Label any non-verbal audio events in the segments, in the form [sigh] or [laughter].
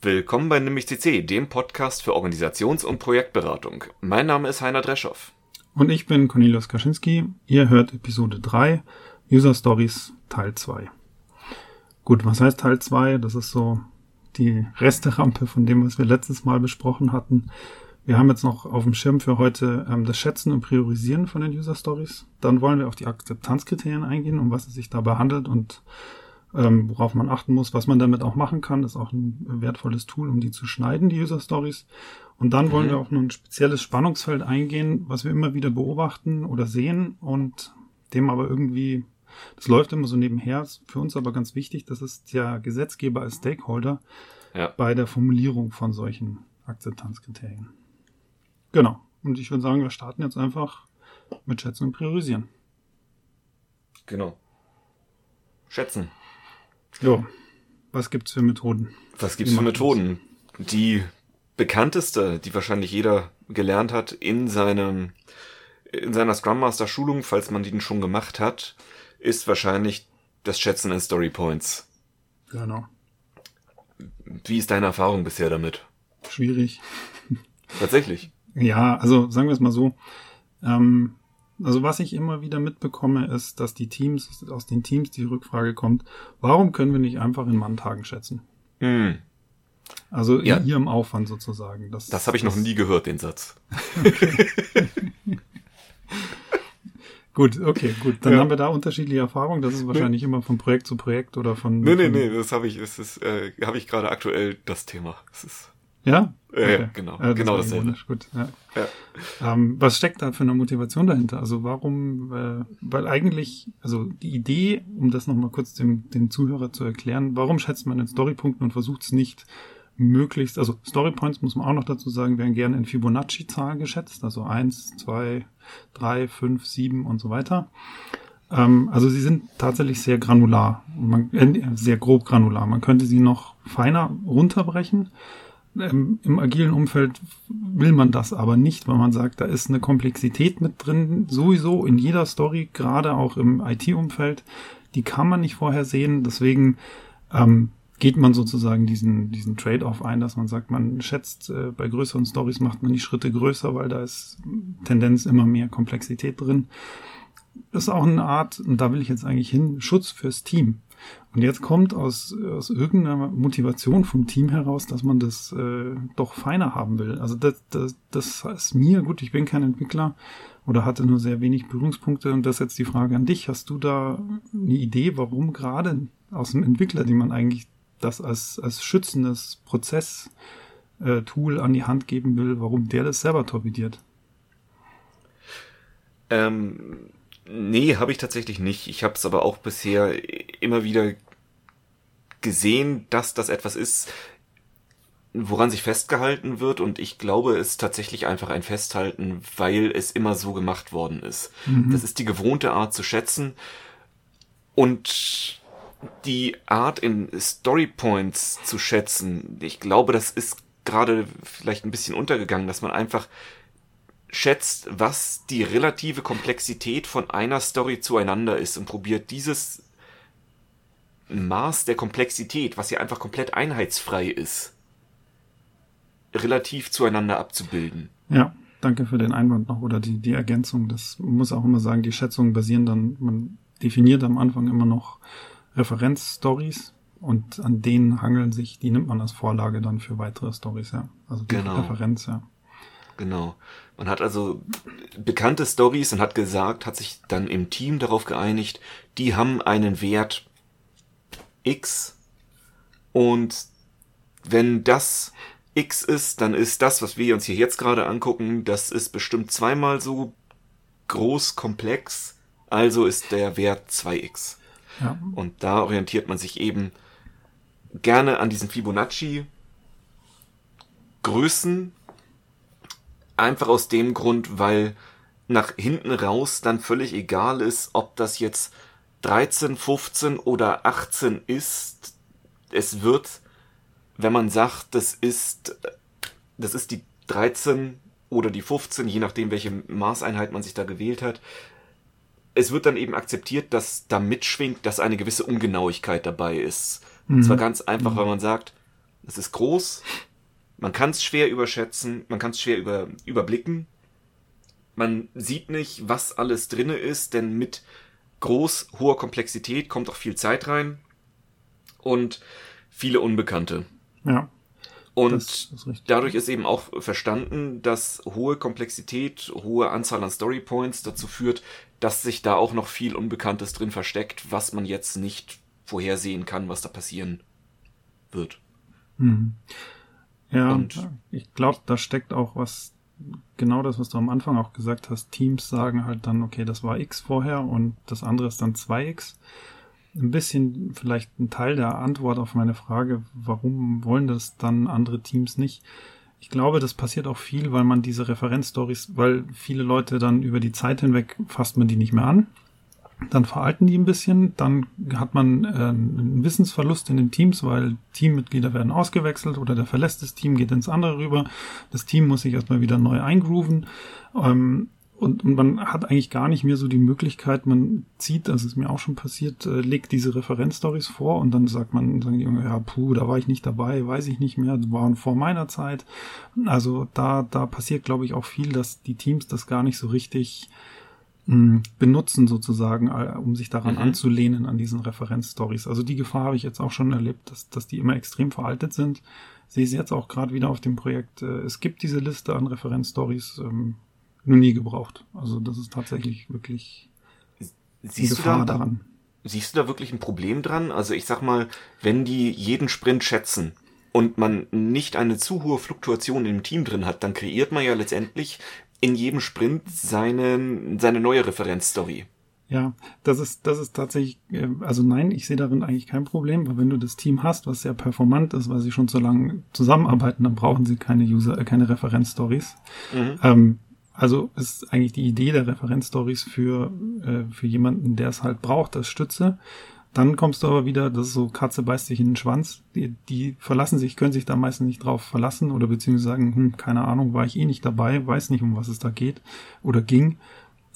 Willkommen bei Nämlich CC, dem Podcast für Organisations- und Projektberatung. Mein Name ist Heiner Dreschow. Und ich bin Cornelius Kaczynski. Ihr hört Episode 3, User Stories Teil 2. Gut, was heißt Teil 2? Das ist so die Resterampe von dem, was wir letztes Mal besprochen hatten. Wir haben jetzt noch auf dem Schirm für heute ähm, das Schätzen und Priorisieren von den User Stories. Dann wollen wir auf die Akzeptanzkriterien eingehen, um was es sich dabei handelt und ähm, worauf man achten muss, was man damit auch machen kann. Das ist auch ein wertvolles Tool, um die zu schneiden, die User Stories. Und dann wollen mhm. wir auch noch ein spezielles Spannungsfeld eingehen, was wir immer wieder beobachten oder sehen und dem aber irgendwie, das läuft immer so nebenher, ist für uns aber ganz wichtig, das ist der Gesetzgeber als Stakeholder ja. bei der Formulierung von solchen Akzeptanzkriterien. Genau. Und ich würde sagen, wir starten jetzt einfach mit Schätzen und Priorisieren. Genau. Schätzen. Jo. Was gibt's für Methoden? Was gibt's für Methoden? Das? Die bekannteste, die wahrscheinlich jeder gelernt hat in seinem in seiner Scrum Master Schulung, falls man die schon gemacht hat, ist wahrscheinlich das Schätzen in Story Points. Genau. Wie ist deine Erfahrung bisher damit? Schwierig. Tatsächlich. Ja, also sagen wir es mal so. Ähm, also was ich immer wieder mitbekomme, ist, dass die Teams, aus den Teams die Rückfrage kommt, warum können wir nicht einfach in Manntagen schätzen? Hm. Also in ja. ihrem Aufwand sozusagen. Das, das habe ich das, noch nie gehört, den Satz. Okay. [laughs] gut, okay, gut. Dann ja. haben wir da unterschiedliche Erfahrungen. Das ist wahrscheinlich nee. immer von Projekt zu Projekt oder von. Nee, nee, nee, das habe ich, es ist, äh, habe ich gerade aktuell das Thema. Es ist ja? Okay. Ja, genau. Ja, das genau dasselbe. Gut, ja. ja. Ähm, was steckt da für eine Motivation dahinter? Also warum, äh, weil eigentlich, also die Idee, um das nochmal kurz dem, dem Zuhörer zu erklären, warum schätzt man in Storypunkten und versucht es nicht möglichst, also Storypoints muss man auch noch dazu sagen, werden gerne in Fibonacci-Zahlen geschätzt, also eins, zwei, drei, fünf, sieben und so weiter. Ähm, also sie sind tatsächlich sehr granular, man, äh, sehr grob granular. Man könnte sie noch feiner runterbrechen ähm, Im agilen Umfeld will man das aber nicht, weil man sagt, da ist eine Komplexität mit drin, sowieso in jeder Story, gerade auch im IT-Umfeld, die kann man nicht vorhersehen. Deswegen ähm, geht man sozusagen diesen, diesen Trade-off ein, dass man sagt, man schätzt, äh, bei größeren Stories macht man die Schritte größer, weil da ist Tendenz immer mehr Komplexität drin. Das ist auch eine Art, und da will ich jetzt eigentlich hin, Schutz fürs Team. Und jetzt kommt aus, aus irgendeiner Motivation vom Team heraus, dass man das äh, doch feiner haben will. Also das, das, das ist mir, gut, ich bin kein Entwickler oder hatte nur sehr wenig Berührungspunkte und das ist jetzt die Frage an dich. Hast du da eine Idee, warum gerade aus dem Entwickler, die man eigentlich das als, als schützendes Prozess äh, an die Hand geben will, warum der das selber torpediert? Ähm, Nee, habe ich tatsächlich nicht. Ich habe es aber auch bisher immer wieder gesehen, dass das etwas ist, woran sich festgehalten wird und ich glaube, es ist tatsächlich einfach ein Festhalten, weil es immer so gemacht worden ist. Mhm. Das ist die gewohnte Art zu schätzen und die Art in Story Points zu schätzen. Ich glaube, das ist gerade vielleicht ein bisschen untergegangen, dass man einfach schätzt, was die relative Komplexität von einer Story zueinander ist und probiert dieses Maß der Komplexität, was ja einfach komplett einheitsfrei ist, relativ zueinander abzubilden. Ja, danke für den Einwand noch oder die, die Ergänzung. Das muss auch immer sagen, die Schätzungen basieren dann, man definiert am Anfang immer noch Referenzstories und an denen hangeln sich, die nimmt man als Vorlage dann für weitere Stories, ja. Also die genau. Referenz, ja. Genau. Man hat also bekannte Stories und hat gesagt, hat sich dann im Team darauf geeinigt, die haben einen Wert X und wenn das X ist, dann ist das, was wir uns hier jetzt gerade angucken, das ist bestimmt zweimal so groß komplex, also ist der Wert 2x. Ja. Und da orientiert man sich eben gerne an diesen Fibonacci Größen Einfach aus dem Grund, weil nach hinten raus dann völlig egal ist, ob das jetzt 13, 15 oder 18 ist. Es wird, wenn man sagt, das ist, das ist die 13 oder die 15, je nachdem, welche Maßeinheit man sich da gewählt hat. Es wird dann eben akzeptiert, dass da mitschwingt, dass eine gewisse Ungenauigkeit dabei ist. Mhm. Und zwar ganz einfach, mhm. weil man sagt, Es ist groß, man kann es schwer überschätzen, man kann es schwer über, überblicken. Man sieht nicht, was alles drinne ist, denn mit groß, hoher Komplexität kommt auch viel Zeit rein und viele Unbekannte. Ja. Und ist dadurch ist eben auch verstanden, dass hohe Komplexität, hohe Anzahl an Storypoints dazu führt, dass sich da auch noch viel Unbekanntes drin versteckt, was man jetzt nicht vorhersehen kann, was da passieren wird. Mhm. Ja, und ich glaube, da steckt auch was, genau das, was du am Anfang auch gesagt hast. Teams sagen halt dann, okay, das war X vorher und das andere ist dann 2X. Ein bisschen vielleicht ein Teil der Antwort auf meine Frage, warum wollen das dann andere Teams nicht? Ich glaube, das passiert auch viel, weil man diese Referenzstories, weil viele Leute dann über die Zeit hinweg fasst man die nicht mehr an dann veralten die ein bisschen, dann hat man äh, einen Wissensverlust in den Teams, weil Teammitglieder werden ausgewechselt oder der verlässt das Team, geht ins andere rüber. Das Team muss sich erstmal wieder neu eingrooven. Ähm, und, und man hat eigentlich gar nicht mehr so die Möglichkeit, man zieht, das ist mir auch schon passiert, äh, legt diese Referenzstories vor und dann sagt man, sagen die Junge, ja, puh, da war ich nicht dabei, weiß ich nicht mehr, waren vor meiner Zeit. Also da, da passiert, glaube ich, auch viel, dass die Teams das gar nicht so richtig benutzen sozusagen, äh, um sich daran mhm. anzulehnen an diesen Referenzstories. Also die Gefahr habe ich jetzt auch schon erlebt, dass, dass die immer extrem veraltet sind. Sehe ich jetzt auch gerade wieder auf dem Projekt. Äh, es gibt diese Liste an Referenzstories ähm, nur nie gebraucht. Also das ist tatsächlich wirklich siehst Gefahr du da, daran. Siehst du da wirklich ein Problem dran? Also ich sag mal, wenn die jeden Sprint schätzen, und man nicht eine zu hohe Fluktuation im Team drin hat, dann kreiert man ja letztendlich in jedem Sprint seine, seine neue Referenzstory. Ja, das ist, das ist tatsächlich, äh, also nein, ich sehe darin eigentlich kein Problem, weil wenn du das Team hast, was sehr performant ist, weil sie schon so lange zusammenarbeiten, dann brauchen sie keine User, äh, keine Referenzstories. Mhm. Ähm, also ist eigentlich die Idee der Referenzstories für, äh, für jemanden, der es halt braucht, als Stütze. Dann kommst du aber wieder, das ist so, Katze beißt sich in den Schwanz. Die, die verlassen sich, können sich da meistens nicht drauf verlassen oder beziehungsweise sagen, hm, keine Ahnung, war ich eh nicht dabei, weiß nicht, um was es da geht oder ging.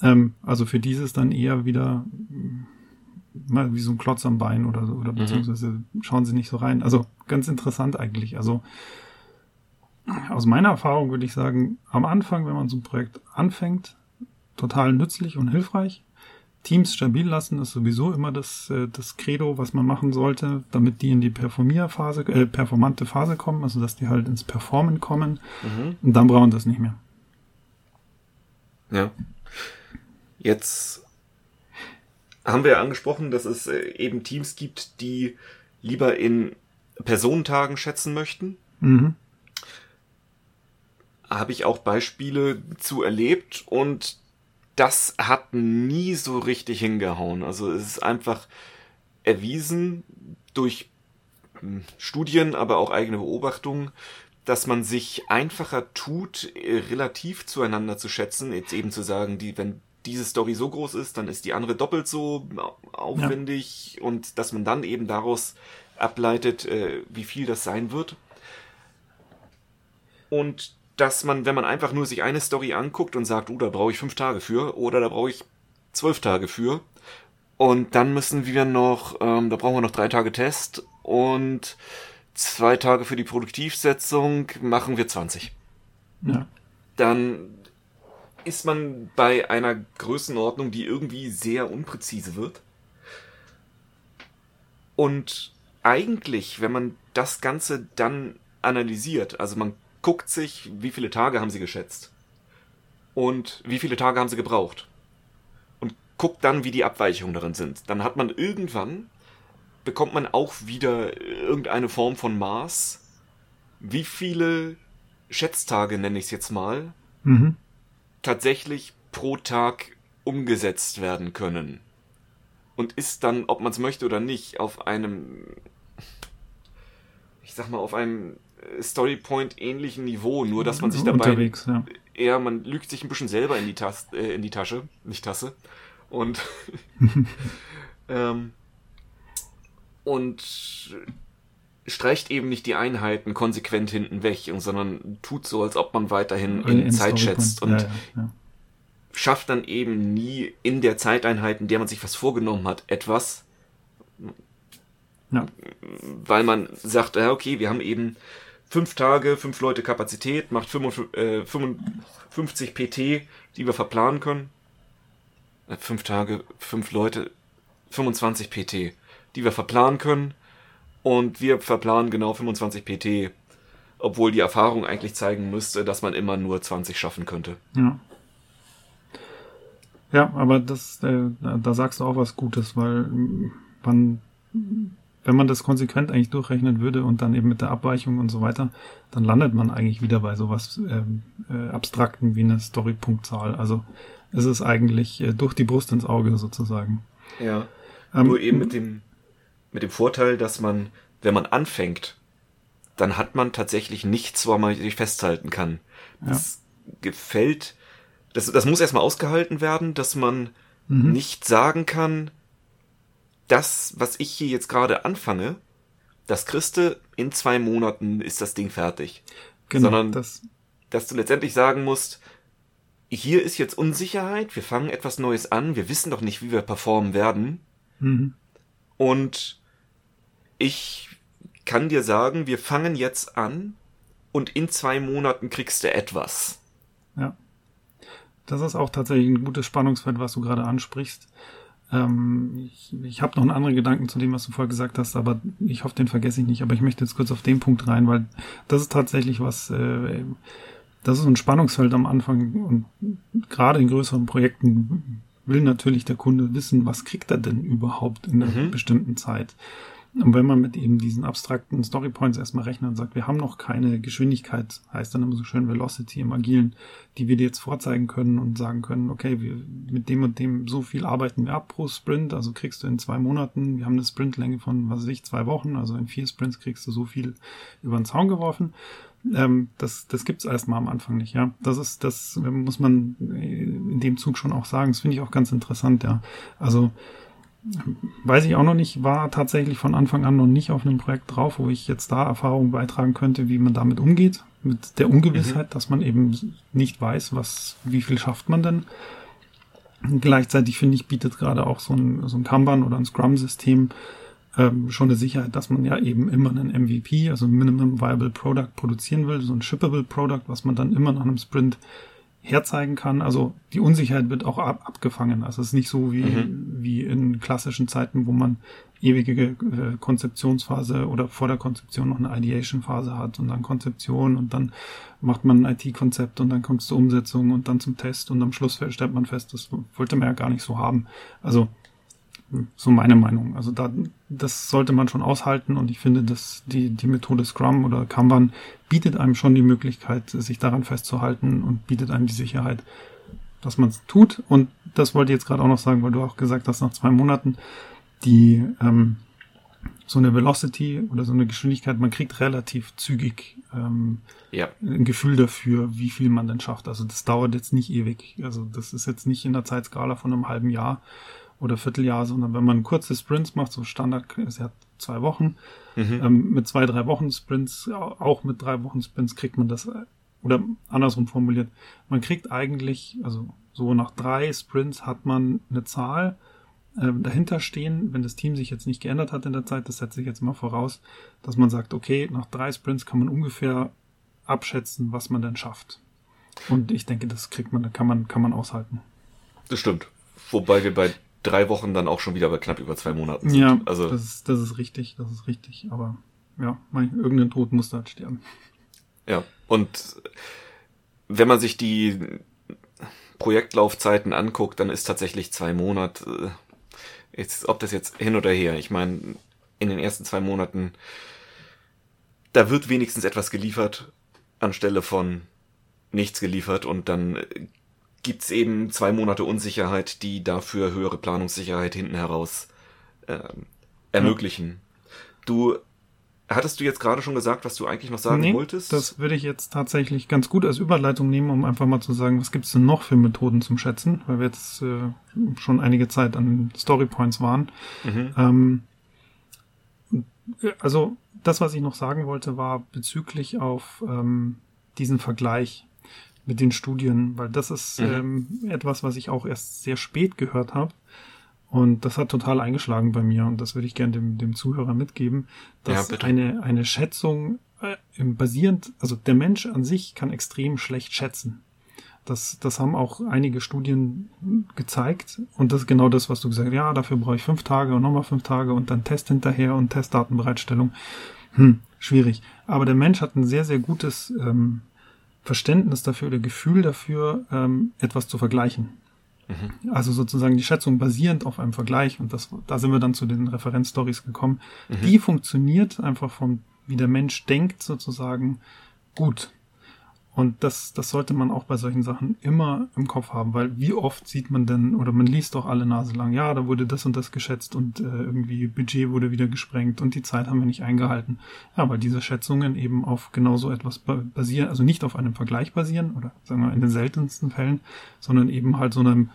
Ähm, also für dieses dann eher wieder hm, mal wie so ein Klotz am Bein oder so, oder mhm. beziehungsweise schauen sie nicht so rein. Also ganz interessant eigentlich. Also aus meiner Erfahrung würde ich sagen, am Anfang, wenn man so ein Projekt anfängt, total nützlich und hilfreich. Teams stabil lassen ist sowieso immer das, äh, das Credo, was man machen sollte, damit die in die Performierphase, äh, performante Phase kommen, also dass die halt ins Performen kommen. Mhm. Und dann brauchen das nicht mehr. Ja. Jetzt haben wir ja angesprochen, dass es äh, eben Teams gibt, die lieber in Personentagen schätzen möchten. Mhm. Habe ich auch Beispiele zu erlebt und das hat nie so richtig hingehauen. Also es ist einfach erwiesen durch hm, Studien, aber auch eigene Beobachtungen, dass man sich einfacher tut, relativ zueinander zu schätzen, jetzt eben zu sagen, die, wenn diese Story so groß ist, dann ist die andere doppelt so aufwendig ja. und dass man dann eben daraus ableitet, äh, wie viel das sein wird. Und dass man, wenn man einfach nur sich eine Story anguckt und sagt, oh, da brauche ich fünf Tage für oder da brauche ich zwölf Tage für und dann müssen wir noch, ähm, da brauchen wir noch drei Tage Test und zwei Tage für die Produktivsetzung machen wir 20. Ja. Dann ist man bei einer Größenordnung, die irgendwie sehr unpräzise wird. Und eigentlich, wenn man das Ganze dann analysiert, also man guckt sich, wie viele Tage haben sie geschätzt und wie viele Tage haben sie gebraucht und guckt dann, wie die Abweichungen darin sind. Dann hat man irgendwann, bekommt man auch wieder irgendeine Form von Maß, wie viele Schätztage, nenne ich es jetzt mal, mhm. tatsächlich pro Tag umgesetzt werden können. Und ist dann, ob man es möchte oder nicht, auf einem, ich sag mal, auf einem Storypoint ähnlichen Niveau, nur dass man sich dabei unterwegs, ja. eher man lügt sich ein bisschen selber in die, Tas äh, in die Tasche, nicht Tasse. Und [laughs] ähm, und streicht eben nicht die Einheiten konsequent hinten weg, sondern tut so, als ob man weiterhin in, in Zeit schätzt und ja, ja, schafft dann eben nie in der Zeiteinheit, in der man sich was vorgenommen hat, etwas, Ja. Weil man sagt, ja, okay, wir haben eben fünf Tage, fünf Leute Kapazität, macht 55, äh, 55 PT, die wir verplanen können. Äh, fünf Tage, fünf Leute, 25 PT, die wir verplanen können. Und wir verplanen genau 25 PT, obwohl die Erfahrung eigentlich zeigen müsste, dass man immer nur 20 schaffen könnte. Ja. Ja, aber das, äh, da sagst du auch was Gutes, weil man, wenn man das konsequent eigentlich durchrechnen würde und dann eben mit der Abweichung und so weiter, dann landet man eigentlich wieder bei sowas ähm, äh, Abstrakten wie eine Story-Punktzahl. Also es ist eigentlich äh, durch die Brust ins Auge sozusagen. Ja. Ähm, Nur eben mit dem, mit dem Vorteil, dass man, wenn man anfängt, dann hat man tatsächlich nichts, wo man sich festhalten kann. Das ja. gefällt das, das muss erstmal ausgehalten werden, dass man mhm. nicht sagen kann, das, was ich hier jetzt gerade anfange, das kriegste in zwei Monaten ist das Ding fertig. Genau, Sondern, das dass du letztendlich sagen musst, hier ist jetzt Unsicherheit, wir fangen etwas Neues an, wir wissen doch nicht, wie wir performen werden. Mhm. Und ich kann dir sagen, wir fangen jetzt an und in zwei Monaten kriegst du etwas. Ja. Das ist auch tatsächlich ein gutes Spannungsfeld, was du gerade ansprichst. Ähm, ich ich habe noch einen anderen Gedanken zu dem, was du vorher gesagt hast, aber ich hoffe, den vergesse ich nicht. Aber ich möchte jetzt kurz auf den Punkt rein, weil das ist tatsächlich was, äh, das ist ein Spannungsfeld am Anfang und gerade in größeren Projekten will natürlich der Kunde wissen, was kriegt er denn überhaupt in einer mhm. bestimmten Zeit. Und wenn man mit eben diesen abstrakten Storypoints erstmal rechnet und sagt, wir haben noch keine Geschwindigkeit, heißt dann immer so schön Velocity im Agilen, die wir dir jetzt vorzeigen können und sagen können, okay, wir mit dem und dem so viel arbeiten wir ab pro Sprint, also kriegst du in zwei Monaten, wir haben eine Sprintlänge von, was weiß ich, zwei Wochen, also in vier Sprints kriegst du so viel über den Zaun geworfen. Ähm, das das gibt's erstmal am Anfang nicht, ja. Das ist, das muss man in dem Zug schon auch sagen. Das finde ich auch ganz interessant, ja. Also weiß ich auch noch nicht, war tatsächlich von Anfang an noch nicht auf einem Projekt drauf, wo ich jetzt da Erfahrungen beitragen könnte, wie man damit umgeht, mit der Ungewissheit, mhm. dass man eben nicht weiß, was, wie viel schafft man denn. Gleichzeitig finde ich, bietet gerade auch so ein, so ein Kanban oder ein Scrum-System ähm, schon eine Sicherheit, dass man ja eben immer einen MVP, also Minimum Viable Product produzieren will, so ein Shippable Product, was man dann immer nach einem Sprint herzeigen kann. Also die Unsicherheit wird auch ab, abgefangen. Also es ist nicht so wie, mhm. wie in klassischen Zeiten, wo man ewige äh, Konzeptionsphase oder vor der Konzeption noch eine Ideation-Phase hat und dann Konzeption und dann macht man ein IT-Konzept und dann kommt es zur Umsetzung und dann zum Test und am Schluss stellt man fest, das wollte man ja gar nicht so haben. Also so meine Meinung. Also da, das sollte man schon aushalten und ich finde, dass die, die Methode Scrum oder Kanban bietet einem schon die Möglichkeit, sich daran festzuhalten und bietet einem die Sicherheit, dass man es tut. Und das wollte ich jetzt gerade auch noch sagen, weil du auch gesagt hast, nach zwei Monaten, die ähm, so eine Velocity oder so eine Geschwindigkeit, man kriegt relativ zügig ähm, ja. ein Gefühl dafür, wie viel man denn schafft. Also das dauert jetzt nicht ewig. Also das ist jetzt nicht in der Zeitskala von einem halben Jahr, oder Vierteljahr, sondern wenn man kurze Sprints macht, so Standard ist ja zwei Wochen, mhm. ähm, mit zwei, drei Wochen Sprints, auch mit drei Wochen Sprints kriegt man das, oder andersrum formuliert, man kriegt eigentlich, also so nach drei Sprints hat man eine Zahl ähm, dahinter stehen, wenn das Team sich jetzt nicht geändert hat in der Zeit, das setze ich jetzt mal voraus, dass man sagt, okay, nach drei Sprints kann man ungefähr abschätzen, was man denn schafft. Und ich denke, das kriegt man, kann man, kann man aushalten. Das stimmt. Wobei wir bei drei Wochen dann auch schon wieder bei knapp über zwei Monaten sind. Ja, also das ist, das ist richtig, das ist richtig. Aber ja, mein, irgendein Tod muss da halt sterben. Ja, und wenn man sich die Projektlaufzeiten anguckt, dann ist tatsächlich zwei Monate, äh, jetzt, ob das jetzt hin oder her, ich meine, in den ersten zwei Monaten, da wird wenigstens etwas geliefert, anstelle von nichts geliefert und dann gibt's eben zwei Monate Unsicherheit, die dafür höhere Planungssicherheit hinten heraus äh, ermöglichen. Ja. Du hattest du jetzt gerade schon gesagt, was du eigentlich noch sagen nee, wolltest? Das würde ich jetzt tatsächlich ganz gut als Überleitung nehmen, um einfach mal zu sagen, was gibt's denn noch für Methoden zum Schätzen, weil wir jetzt äh, schon einige Zeit an Storypoints waren. Mhm. Ähm, also das, was ich noch sagen wollte, war bezüglich auf ähm, diesen Vergleich mit den Studien, weil das ist mhm. ähm, etwas, was ich auch erst sehr spät gehört habe. Und das hat total eingeschlagen bei mir und das würde ich gerne dem, dem Zuhörer mitgeben, dass Ja, eine, eine Schätzung äh, im basierend, also der Mensch an sich kann extrem schlecht schätzen. Das, das haben auch einige Studien gezeigt und das ist genau das, was du gesagt hast. Ja, dafür brauche ich fünf Tage und nochmal fünf Tage und dann Test hinterher und Testdatenbereitstellung. Hm, schwierig. Aber der Mensch hat ein sehr, sehr gutes ähm, Verständnis dafür oder Gefühl dafür, ähm, etwas zu vergleichen. Also sozusagen die Schätzung basierend auf einem Vergleich und das, da sind wir dann zu den Referenzstories gekommen. Die funktioniert einfach vom, wie der Mensch denkt sozusagen gut. Und das, das sollte man auch bei solchen Sachen immer im Kopf haben, weil wie oft sieht man denn, oder man liest doch alle Nase lang, ja, da wurde das und das geschätzt und äh, irgendwie Budget wurde wieder gesprengt und die Zeit haben wir nicht eingehalten. Ja, weil diese Schätzungen eben auf genau so etwas ba- basieren, also nicht auf einem Vergleich basieren, oder sagen wir in den seltensten Fällen, sondern eben halt so einem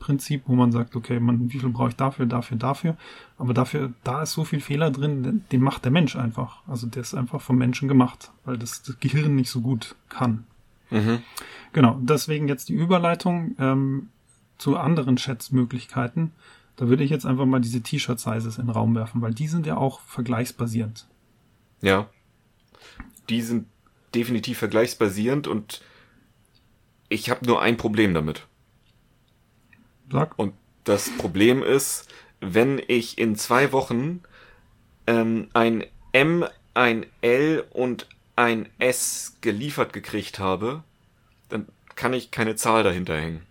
Bottom-up-Prinzip, wo man sagt, okay, man, wie viel brauche ich dafür, dafür, dafür. Aber dafür, da ist so viel Fehler drin, den, den macht der Mensch einfach. Also der ist einfach vom Menschen gemacht, weil das, das Gehirn nicht so gut kann. Mhm. Genau, deswegen jetzt die Überleitung ähm, zu anderen Schätzmöglichkeiten. Da würde ich jetzt einfach mal diese T-Shirt-Sizes in den Raum werfen, weil die sind ja auch vergleichsbasierend. Ja. Die sind definitiv vergleichsbasierend und ich habe nur ein Problem damit. Sag, Und das Problem ist, wenn ich in zwei Wochen ähm, ein M, ein L und ein S geliefert gekriegt habe, dann kann ich keine Zahl dahinter hängen.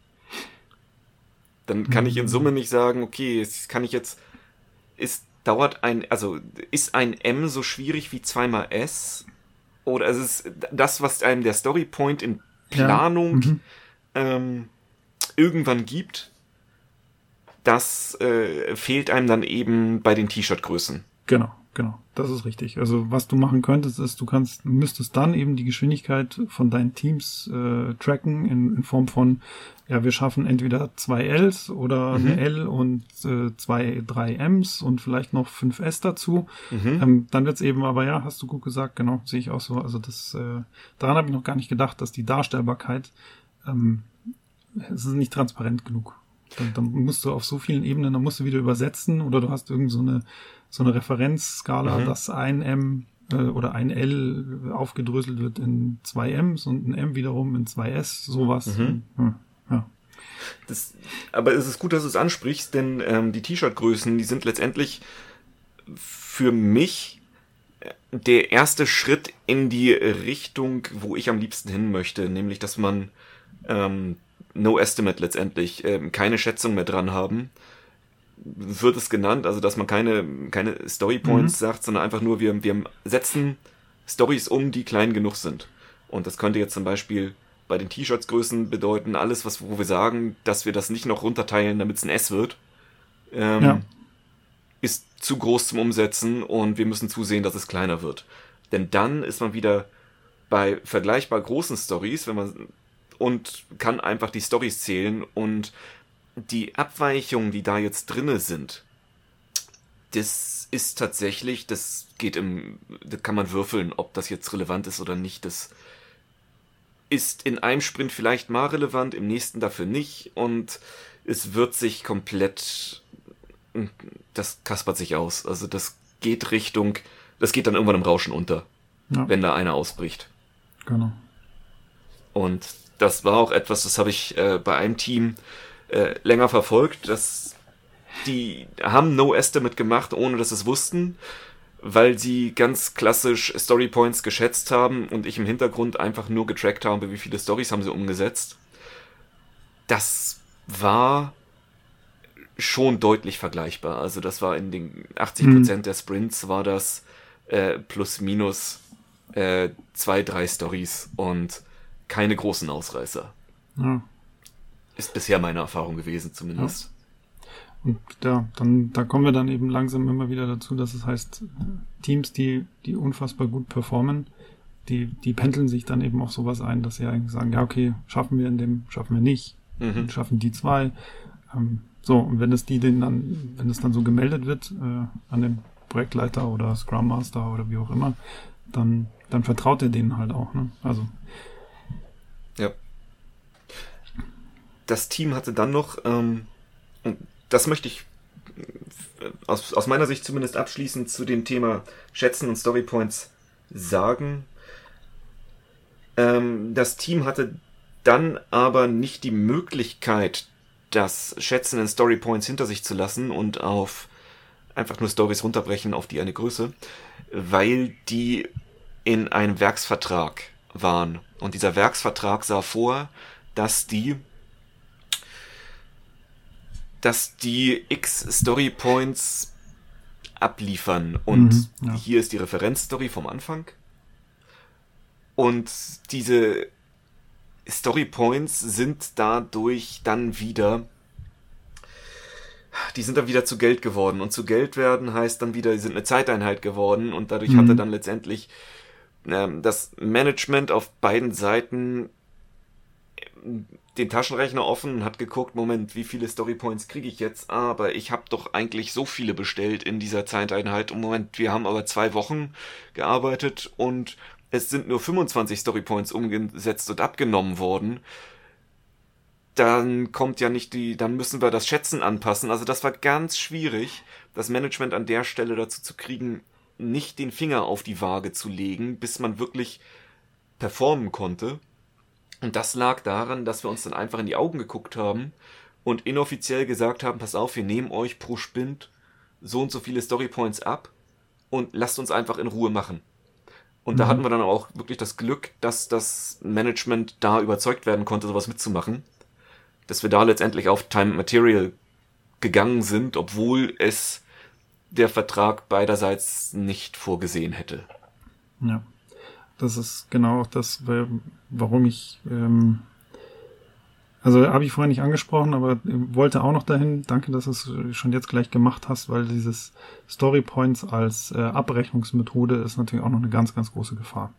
Dann kann ich in Summe nicht sagen, okay, es kann ich jetzt, ist, dauert ein, also ist ein M so schwierig wie zweimal S? Oder ist es das, was einem der Storypoint in Ja. Planung Mhm. ähm, irgendwann gibt, das äh, fehlt einem dann eben bei den T-Shirt-Größen. Genau, genau. Das ist richtig. Also was du machen könntest, ist, du kannst, du müsstest dann eben die Geschwindigkeit von deinen Teams äh, tracken in, in Form von, ja, wir schaffen entweder zwei Ls oder eine L und äh, zwei, drei Ms und vielleicht noch fünf S dazu. Ähm, dann wird's eben, aber ja, hast du gut gesagt, genau, sehe ich auch so. Also das, äh, daran habe ich noch gar nicht gedacht, dass die Darstellbarkeit ähm, es ist nicht transparent genug. Dann, dann musst du auf so vielen Ebenen, dann musst du wieder übersetzen oder du hast irgend so eine, so eine Referenzskala, dass ein M äh, oder ein L aufgedröselt wird in zwei Ms und ein M wiederum in zwei S, sowas. Hm, ja. Das, aber es ist gut, dass du es ansprichst, denn ähm, die T-Shirt-Größen, die sind letztendlich für mich äh, der erste Schritt in die Richtung, wo ich am liebsten hin möchte, nämlich dass man ähm, No Estimate letztendlich, ähm, keine Schätzung mehr dran haben, wird es genannt, also dass man keine, keine Story Points sagt, sondern einfach nur, wir, wir setzen Stories um, die klein genug sind. Und das könnte jetzt zum Beispiel bei den T-Shirts-Größen bedeuten, alles, was, wo wir sagen, dass wir das nicht noch runterteilen, damit es ein S wird, ähm, Ja. ist zu groß zum Umsetzen und wir müssen zusehen, dass es kleiner wird. Denn dann ist man wieder bei vergleichbar großen Stories, wenn man und kann einfach die Stories zählen und die Abweichungen, die da jetzt drinne sind, das ist tatsächlich, das geht im, da kann man würfeln, ob das jetzt relevant ist oder nicht. Das ist in einem Sprint vielleicht mal relevant, im nächsten dafür nicht und es wird sich komplett, das kaspert sich aus. Also das geht Richtung, das geht dann irgendwann im Rauschen unter, Ja, wenn da einer ausbricht. genau. Und das war auch etwas, das habe ich äh, bei einem Team äh, länger verfolgt. dass die haben No Estimate gemacht, ohne dass sie es wussten, weil sie ganz klassisch Story Points geschätzt haben und ich im Hintergrund einfach nur getrackt habe, wie viele Stories haben sie umgesetzt. Das war schon deutlich vergleichbar. Also das war in den 80% der Sprints war das äh, plus minus äh, zwei, drei Stories und keine großen Ausreißer. Ja. Ist bisher meine Erfahrung gewesen, zumindest. Und ja, dann, da kommen wir dann eben langsam immer wieder dazu, dass es heißt, Teams, die, die unfassbar gut performen, die, die pendeln sich dann eben auf sowas ein, dass sie eigentlich sagen, ja, okay, schaffen wir in dem, schaffen wir nicht, Mhm. schaffen die zwei. Ähm, so, und wenn es die denen dann, wenn es dann so gemeldet wird, äh, an den Projektleiter oder Scrum Master oder wie auch immer, dann, dann vertraut er denen halt auch, ne? Also, Ja. Das Team hatte dann noch, ähm, das möchte ich äh, aus, aus meiner Sicht zumindest abschließend zu dem Thema Schätzen und Storypoints sagen. Ähm, das Team hatte dann aber nicht die Möglichkeit, das Schätzen in Storypoints hinter sich zu lassen und auf einfach nur Stories runterbrechen auf die eine Größe, weil die in einem Werksvertrag waren. Und dieser Werksvertrag sah vor, dass die dass die X Story Points abliefern. Und mhm, ja. hier ist die Referenzstory vom Anfang. Und diese Story Points sind dadurch dann wieder, die sind dann wieder zu Geld geworden. Und zu Geld werden heißt dann wieder, die sind eine Zeiteinheit geworden. Und dadurch mhm. hatte dann letztendlich ähm, das Management auf beiden Seiten den Taschenrechner offen und hat geguckt, Moment, wie viele Storypoints kriege ich jetzt? Aber ich habe doch eigentlich so viele bestellt in dieser Zeiteinheit. Und Moment, wir haben aber zwei Wochen gearbeitet und es sind nur 25 Storypoints umgesetzt und abgenommen worden. Dann kommt ja nicht die, dann müssen wir das Schätzen anpassen. Also das war ganz schwierig, das Management an der Stelle dazu zu kriegen, nicht den Finger auf die Waage zu legen, bis man wirklich performen konnte. Und das lag daran, dass wir uns dann einfach in die Augen geguckt haben und inoffiziell gesagt haben, pass auf, wir nehmen euch pro Spind so und so viele Storypoints ab und lasst uns einfach in Ruhe machen. Und mhm. da hatten wir dann auch wirklich das Glück, dass das Management da überzeugt werden konnte, sowas mitzumachen. Dass wir da letztendlich auf Time Material gegangen sind, obwohl es der Vertrag beiderseits nicht vorgesehen hätte. Ja. Das ist genau auch das, warum ich, ähm, also habe ich vorher nicht angesprochen, aber wollte auch noch dahin. Danke, dass du es schon jetzt gleich gemacht hast, weil dieses Story Points als äh, Abrechnungsmethode ist natürlich auch noch eine ganz, ganz große Gefahr.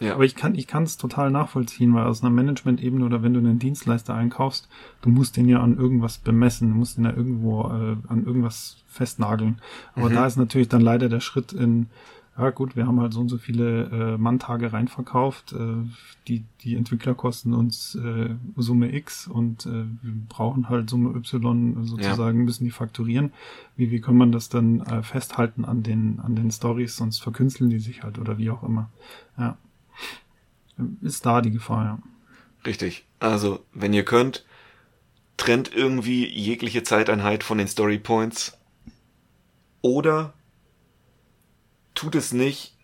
Ja. Aber ich kann, ich kann es total nachvollziehen, weil aus einer Management-Ebene oder wenn du einen Dienstleister einkaufst, du musst den ja an irgendwas bemessen, du musst den ja irgendwo äh, an irgendwas festnageln. Aber mhm. da ist natürlich dann leider der Schritt in ja gut, wir haben halt so und so viele äh, Manntage reinverkauft, äh, die, die Entwickler kosten uns äh, Summe X und äh, wir brauchen halt Summe Y sozusagen, ja. müssen die fakturieren. Wie, wie kann man das dann äh, festhalten an den, an den Stories, sonst verkünsteln die sich halt oder wie auch immer. Ja. Ist da die Gefahr, ja. Richtig. Also, wenn ihr könnt, trennt irgendwie jegliche Zeiteinheit von den Story Points. Oder tut es nicht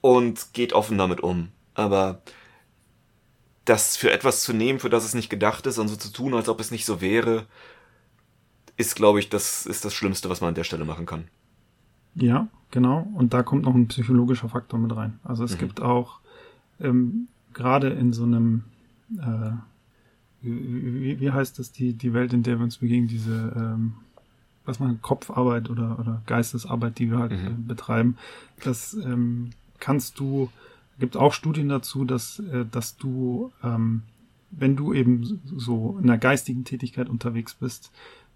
und geht offen damit um. Aber das für etwas zu nehmen, für das es nicht gedacht ist und so zu tun, als ob es nicht so wäre, ist, glaube ich, das ist das Schlimmste, was man an der Stelle machen kann. Ja, genau. Und da kommt noch ein psychologischer Faktor mit rein. Also es mhm. gibt auch ähm, gerade in so einem äh, wie, wie heißt das, die, die Welt, in der wir uns begegnen, diese ähm, was man Kopfarbeit oder, oder Geistesarbeit, die wir halt mhm. Äh, betreiben, das ähm, kannst du, gibt auch Studien dazu, dass, äh, dass du, ähm, wenn du eben so in einer geistigen Tätigkeit unterwegs bist,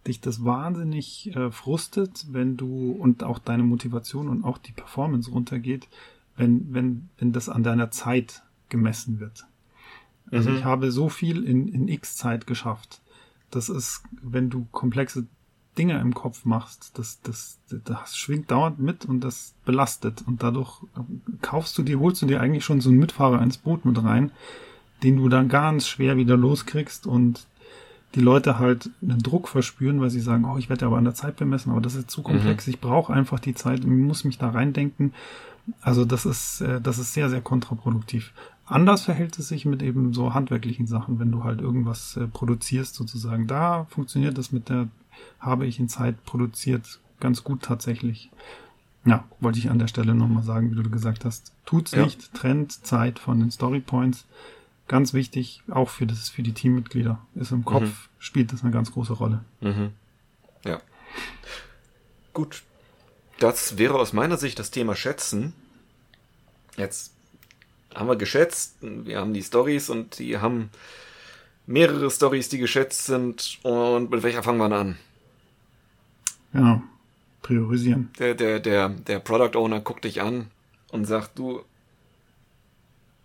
dich das wahnsinnig äh, frustet, wenn du und auch deine Motivation und auch die Performance runtergeht, wenn, wenn, wenn das an deiner Zeit gemessen wird. Also mhm. ich habe so viel in, in X Zeit geschafft. Das ist, wenn du komplexe Dinge im Kopf machst, das, das, das schwingt dauernd mit und das belastet. Und dadurch kaufst du dir, holst du dir eigentlich schon so einen Mitfahrer ins Boot mit rein, den du dann ganz schwer wieder loskriegst und die Leute halt einen Druck verspüren, weil sie sagen, oh, ich werde aber an der Zeit bemessen, aber das ist zu komplex, mhm. ich brauche einfach die Zeit, muss mich da reindenken. Also das ist, äh, das ist sehr, sehr kontraproduktiv. Anders verhält es sich mit eben so handwerklichen Sachen, wenn du halt irgendwas äh, produzierst sozusagen. Da funktioniert das mit der habe ich in Zeit produziert. Ganz gut tatsächlich. Ja, wollte ich an der Stelle nochmal sagen, wie du gesagt hast. Tut's ja. nicht, trennt Zeit von den Story Points. Ganz wichtig, auch für das, für die Teammitglieder. Ist im Kopf, mhm. spielt das eine ganz große Rolle. Mhm. Ja. Gut. Das wäre aus meiner Sicht das Thema Schätzen. Jetzt haben wir geschätzt, wir haben die Stories und die haben mehrere Stories, die geschätzt sind. Und mit welcher fangen wir an? Ja, priorisieren. Der, der, der, der Product Owner guckt dich an und sagt, du,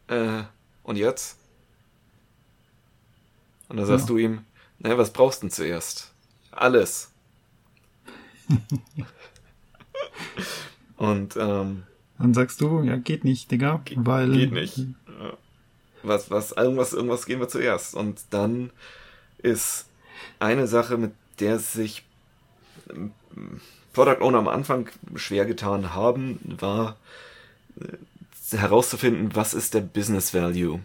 äh, und jetzt? Und dann sagst ja. du ihm, naja, was brauchst du denn zuerst? Alles. [laughs] Und ähm, dann sagst du, ja, geht nicht, Digga, weil geht nicht. Was, was, irgendwas, irgendwas gehen wir zuerst. Und dann ist eine Sache, mit der sich ähm, Product Owner am Anfang schwer getan haben, war äh, herauszufinden, was ist der Business Value?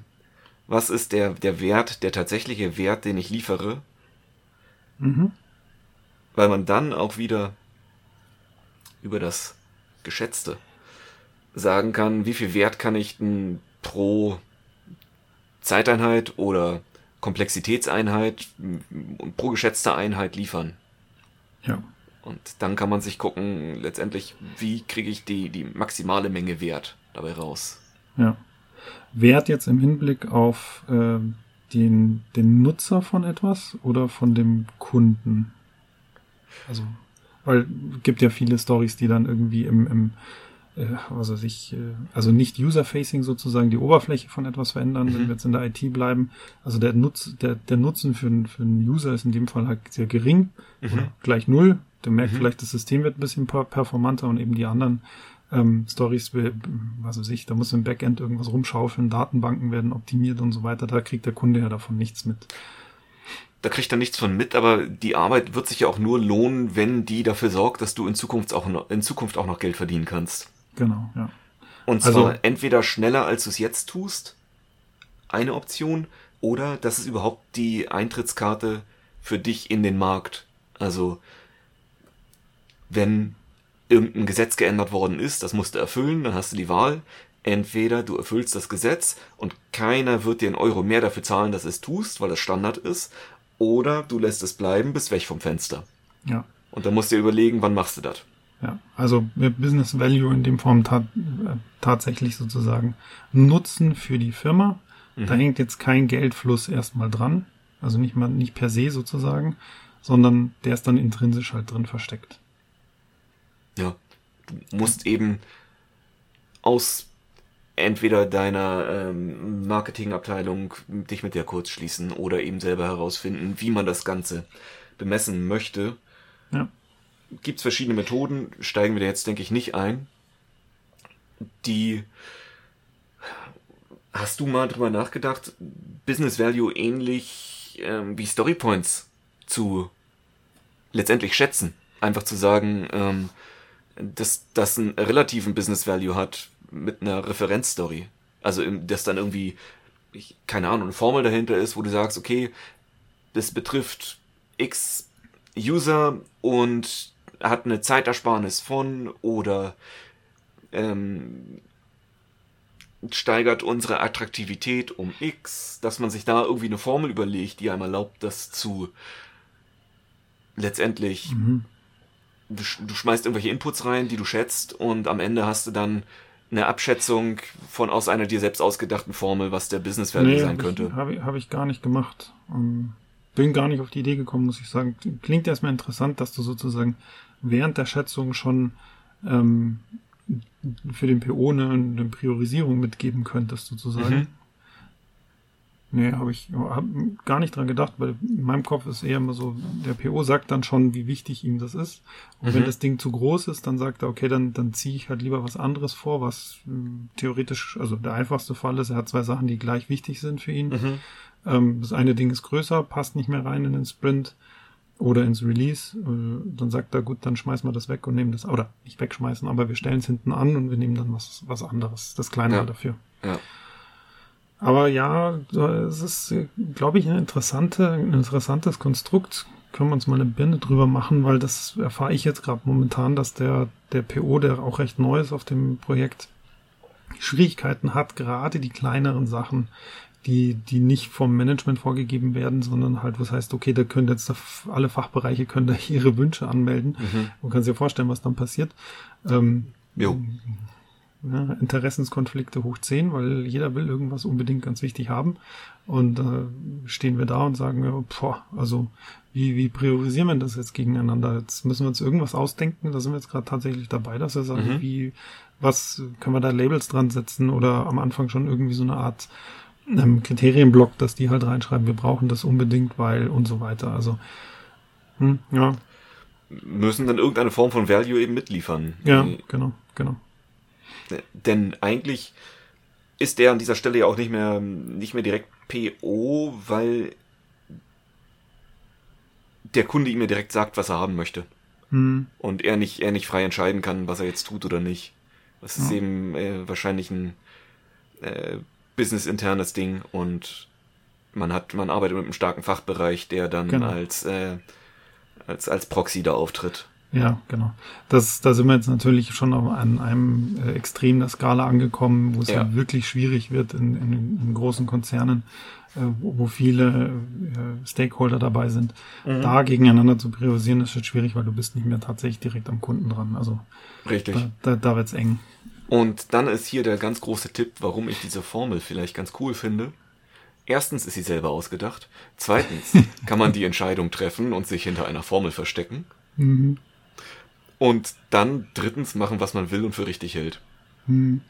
Was ist der, der Wert, der tatsächliche Wert, den ich liefere? Mhm. Weil man dann auch wieder über das Geschätzte sagen kann, wie viel Wert kann ich denn pro Zeiteinheit oder Komplexitätseinheit und pro geschätzte Einheit liefern. Ja. Und dann kann man sich gucken, letztendlich, wie kriege ich die, die maximale Menge Wert dabei raus. Ja. Wert jetzt im Hinblick auf äh, den, den Nutzer von etwas oder von dem Kunden? Also, weil gibt ja viele Stories, die dann irgendwie im, im äh, was weiß ich, äh, also nicht User-Facing sozusagen die Oberfläche von etwas verändern, mhm. wenn wir jetzt in der IT bleiben. Also der, Nutz, der, der Nutzen für, für einen User ist in dem Fall halt sehr gering, mhm. oder gleich null. Der merkt mhm. vielleicht, das System wird ein bisschen performanter und eben die anderen ähm, Stories, was weiß ich, da muss im Backend irgendwas rumschaufeln, Datenbanken werden optimiert und so weiter. Da kriegt der Kunde ja davon nichts mit. Da kriegt er nichts von mit, aber die Arbeit wird sich ja auch nur lohnen, wenn die dafür sorgt, dass du in Zukunft auch noch, in Zukunft auch noch Geld verdienen kannst. Genau, ja. Und zwar also, entweder schneller, als du es jetzt tust, eine Option, oder das ist überhaupt die Eintrittskarte für dich in den Markt. Also, wenn irgendein Gesetz geändert worden ist, das musst du erfüllen, dann hast du die Wahl. Entweder du erfüllst das Gesetz und keiner wird dir einen Euro mehr dafür zahlen, dass es tust, weil das Standard ist, oder du lässt es bleiben, bist weg vom Fenster. Ja. Und dann musst du dir überlegen, wann machst du das. Ja, also Business Value in dem Form ta tatsächlich sozusagen Nutzen für die Firma. Mhm. Da hängt jetzt kein Geldfluss erstmal dran, also nicht mal nicht per se sozusagen, sondern der ist dann intrinsisch halt drin versteckt. Ja, du musst eben aus entweder deiner ähm, Marketingabteilung dich mit der kurz schließen oder eben selber herausfinden, wie man das Ganze bemessen möchte. Ja gibt es verschiedene Methoden, steigen wir da jetzt, denke ich, nicht ein. Die hast du mal drüber nachgedacht, Business Value ähnlich ähm, wie Story Points zu letztendlich schätzen. Einfach zu sagen, ähm, dass das einen relativen Business Value hat mit einer Referenzstory. Also dass dann irgendwie, ich, keine Ahnung, eine Formel dahinter ist, wo du sagst, okay, das betrifft X User und hat eine Zeitersparnis von oder ähm, steigert unsere Attraktivität um X, dass man sich da irgendwie eine Formel überlegt, die einem erlaubt, das zu letztendlich mhm. du, du schmeißt irgendwelche Inputs rein, die du schätzt und am Ende hast du dann eine Abschätzung von aus einer dir selbst ausgedachten Formel, was der Business Value nee, sein könnte. Habe ich, hab ich gar nicht gemacht. Ähm, bin gar nicht auf die Idee gekommen, muss ich sagen. Klingt erstmal interessant, dass du sozusagen während der Schätzung schon ähm, für den PO eine, eine Priorisierung mitgeben könntest, sozusagen. Mhm. Nee, habe ich hab gar nicht dran gedacht, weil in meinem Kopf ist eher immer so, der PO sagt dann schon, wie wichtig ihm das ist. Und mhm. wenn das Ding zu groß ist, dann sagt er, okay, dann, dann ziehe ich halt lieber was anderes vor, was äh, theoretisch, also der einfachste Fall ist, er hat zwei Sachen, die gleich wichtig sind für ihn. Mhm. Ähm, das eine Ding ist größer, passt nicht mehr rein in den Sprint oder ins Release, äh, dann sagt er, gut, dann schmeißen wir das weg und nehmen das, oder nicht wegschmeißen, aber wir stellen es hinten an und wir nehmen dann was, was anderes, das kleinere ja. dafür. Ja. Aber ja, es ist, glaube ich, ein, interessante, ein interessantes Konstrukt. Können wir uns mal eine Birne drüber machen, weil das erfahre ich jetzt gerade momentan, dass der, der PO, der auch recht neu ist auf dem Projekt, Schwierigkeiten hat, gerade die kleineren Sachen die, die nicht vom Management vorgegeben werden, sondern halt, was heißt, okay, da können jetzt alle Fachbereiche können da [laughs] ihre Wünsche anmelden. Mhm. Man kann sich ja vorstellen, was dann passiert. Ähm, jo. Ja, Interessenskonflikte hoch 10, weil jeder will irgendwas unbedingt ganz wichtig haben. Und äh, stehen wir da und sagen, ja, boah, also wie, wie priorisieren wir das jetzt gegeneinander? Jetzt müssen wir uns irgendwas ausdenken. Da sind wir jetzt gerade tatsächlich dabei, dass wir sagen, mhm. wie, was können wir da Labels dran setzen oder am Anfang schon irgendwie so eine Art einem Kriterienblock, dass die halt reinschreiben, wir brauchen das unbedingt, weil und so weiter. Also, hm, ja. müssen dann irgendeine Form von Value eben mitliefern. Ja, genau, genau. Denn eigentlich ist der an dieser Stelle ja auch nicht mehr, nicht mehr direkt PO, weil der Kunde ihm ja direkt sagt, was er haben möchte. Hm. Und er nicht, er nicht frei entscheiden kann, was er jetzt tut oder nicht. Das ist Ja. eben äh, wahrscheinlich ein äh, businessinternes Ding und man hat, man arbeitet mit einem starken Fachbereich, der dann Genau. als, äh, als, als Proxy da auftritt. Ja, genau. Das, da sind wir jetzt natürlich schon an einem äh, Extrem der Skala angekommen, wo es Ja. ja. wirklich schwierig wird in, in, in großen Konzernen, äh, wo, wo viele äh, Stakeholder dabei sind. Da gegeneinander zu priorisieren, ist jetzt schwierig, weil du bist nicht mehr tatsächlich direkt am Kunden dran. Also Richtig. da, da, da wird's eng. Und dann ist hier der ganz große Tipp, warum ich diese Formel vielleicht ganz cool finde. Erstens ist sie selber ausgedacht. Zweitens [laughs] kann man die Entscheidung treffen und sich hinter einer Formel verstecken. Mhm. Und dann drittens machen, was man will und für richtig hält. Mhm.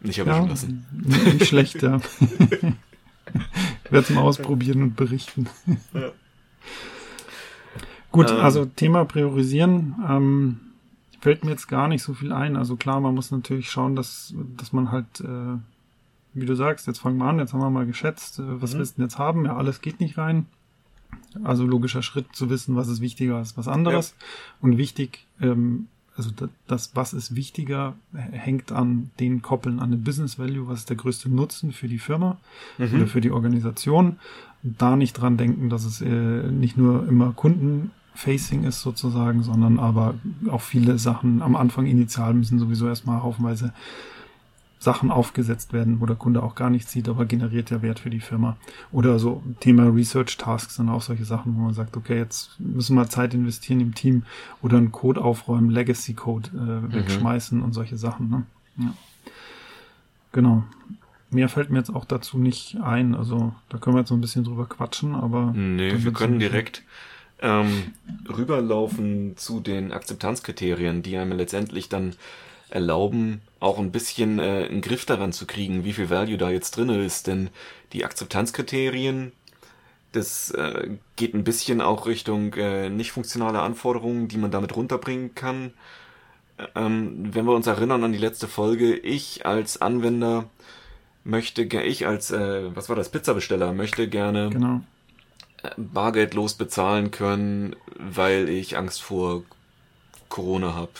Nicht erwischen Ja, lassen. nicht schlecht, ja. ich werde es mal ausprobieren und berichten. Gut, Ähm. also Thema Priorisieren. Ähm, fällt mir jetzt gar nicht so viel ein. Also klar, man muss natürlich schauen, dass, dass man halt, äh, wie du sagst, jetzt fangen wir an, jetzt haben wir mal geschätzt, äh, was Mhm. willst du denn jetzt haben? Ja, alles geht nicht rein. Also logischer Schritt zu wissen, was ist wichtiger als was anderes. Und wichtig, ähm, also da- das, was ist wichtiger, hängt an den Koppeln an den Business Value, was ist der größte Nutzen für die Firma oder Mhm. für die Organisation. Und da nicht dran denken, dass es äh, nicht nur immer Kundenfacing ist sozusagen, sondern aber auch viele Sachen am Anfang initial müssen sowieso erstmal haufenweise Sachen aufgesetzt werden, wo der Kunde auch gar nichts sieht, aber generiert ja Wert für die Firma. Oder so Thema Research Tasks sind auch solche Sachen, wo man sagt, okay, jetzt müssen wir Zeit investieren im Team oder einen Code aufräumen, Legacy Code äh, wegschmeißen und solche Sachen. Ne? Ja. Genau. Mehr fällt mir jetzt auch dazu nicht ein. Also da können wir jetzt so ein bisschen drüber quatschen, aber Nee, wir können direkt ähm, rüberlaufen zu den Akzeptanzkriterien, die einem letztendlich dann erlauben, auch ein bisschen äh, einen Griff daran zu kriegen, wie viel Value da jetzt drin ist. Denn die Akzeptanzkriterien, das äh, geht ein bisschen auch Richtung äh, nicht funktionale Anforderungen, die man damit runterbringen kann. Ähm, wenn wir uns erinnern an die letzte Folge, ich als Anwender möchte, ich als, äh, was war das, Pizzabesteller, möchte gerne Genau. Bargeldlos bezahlen können, weil ich Angst vor Corona habe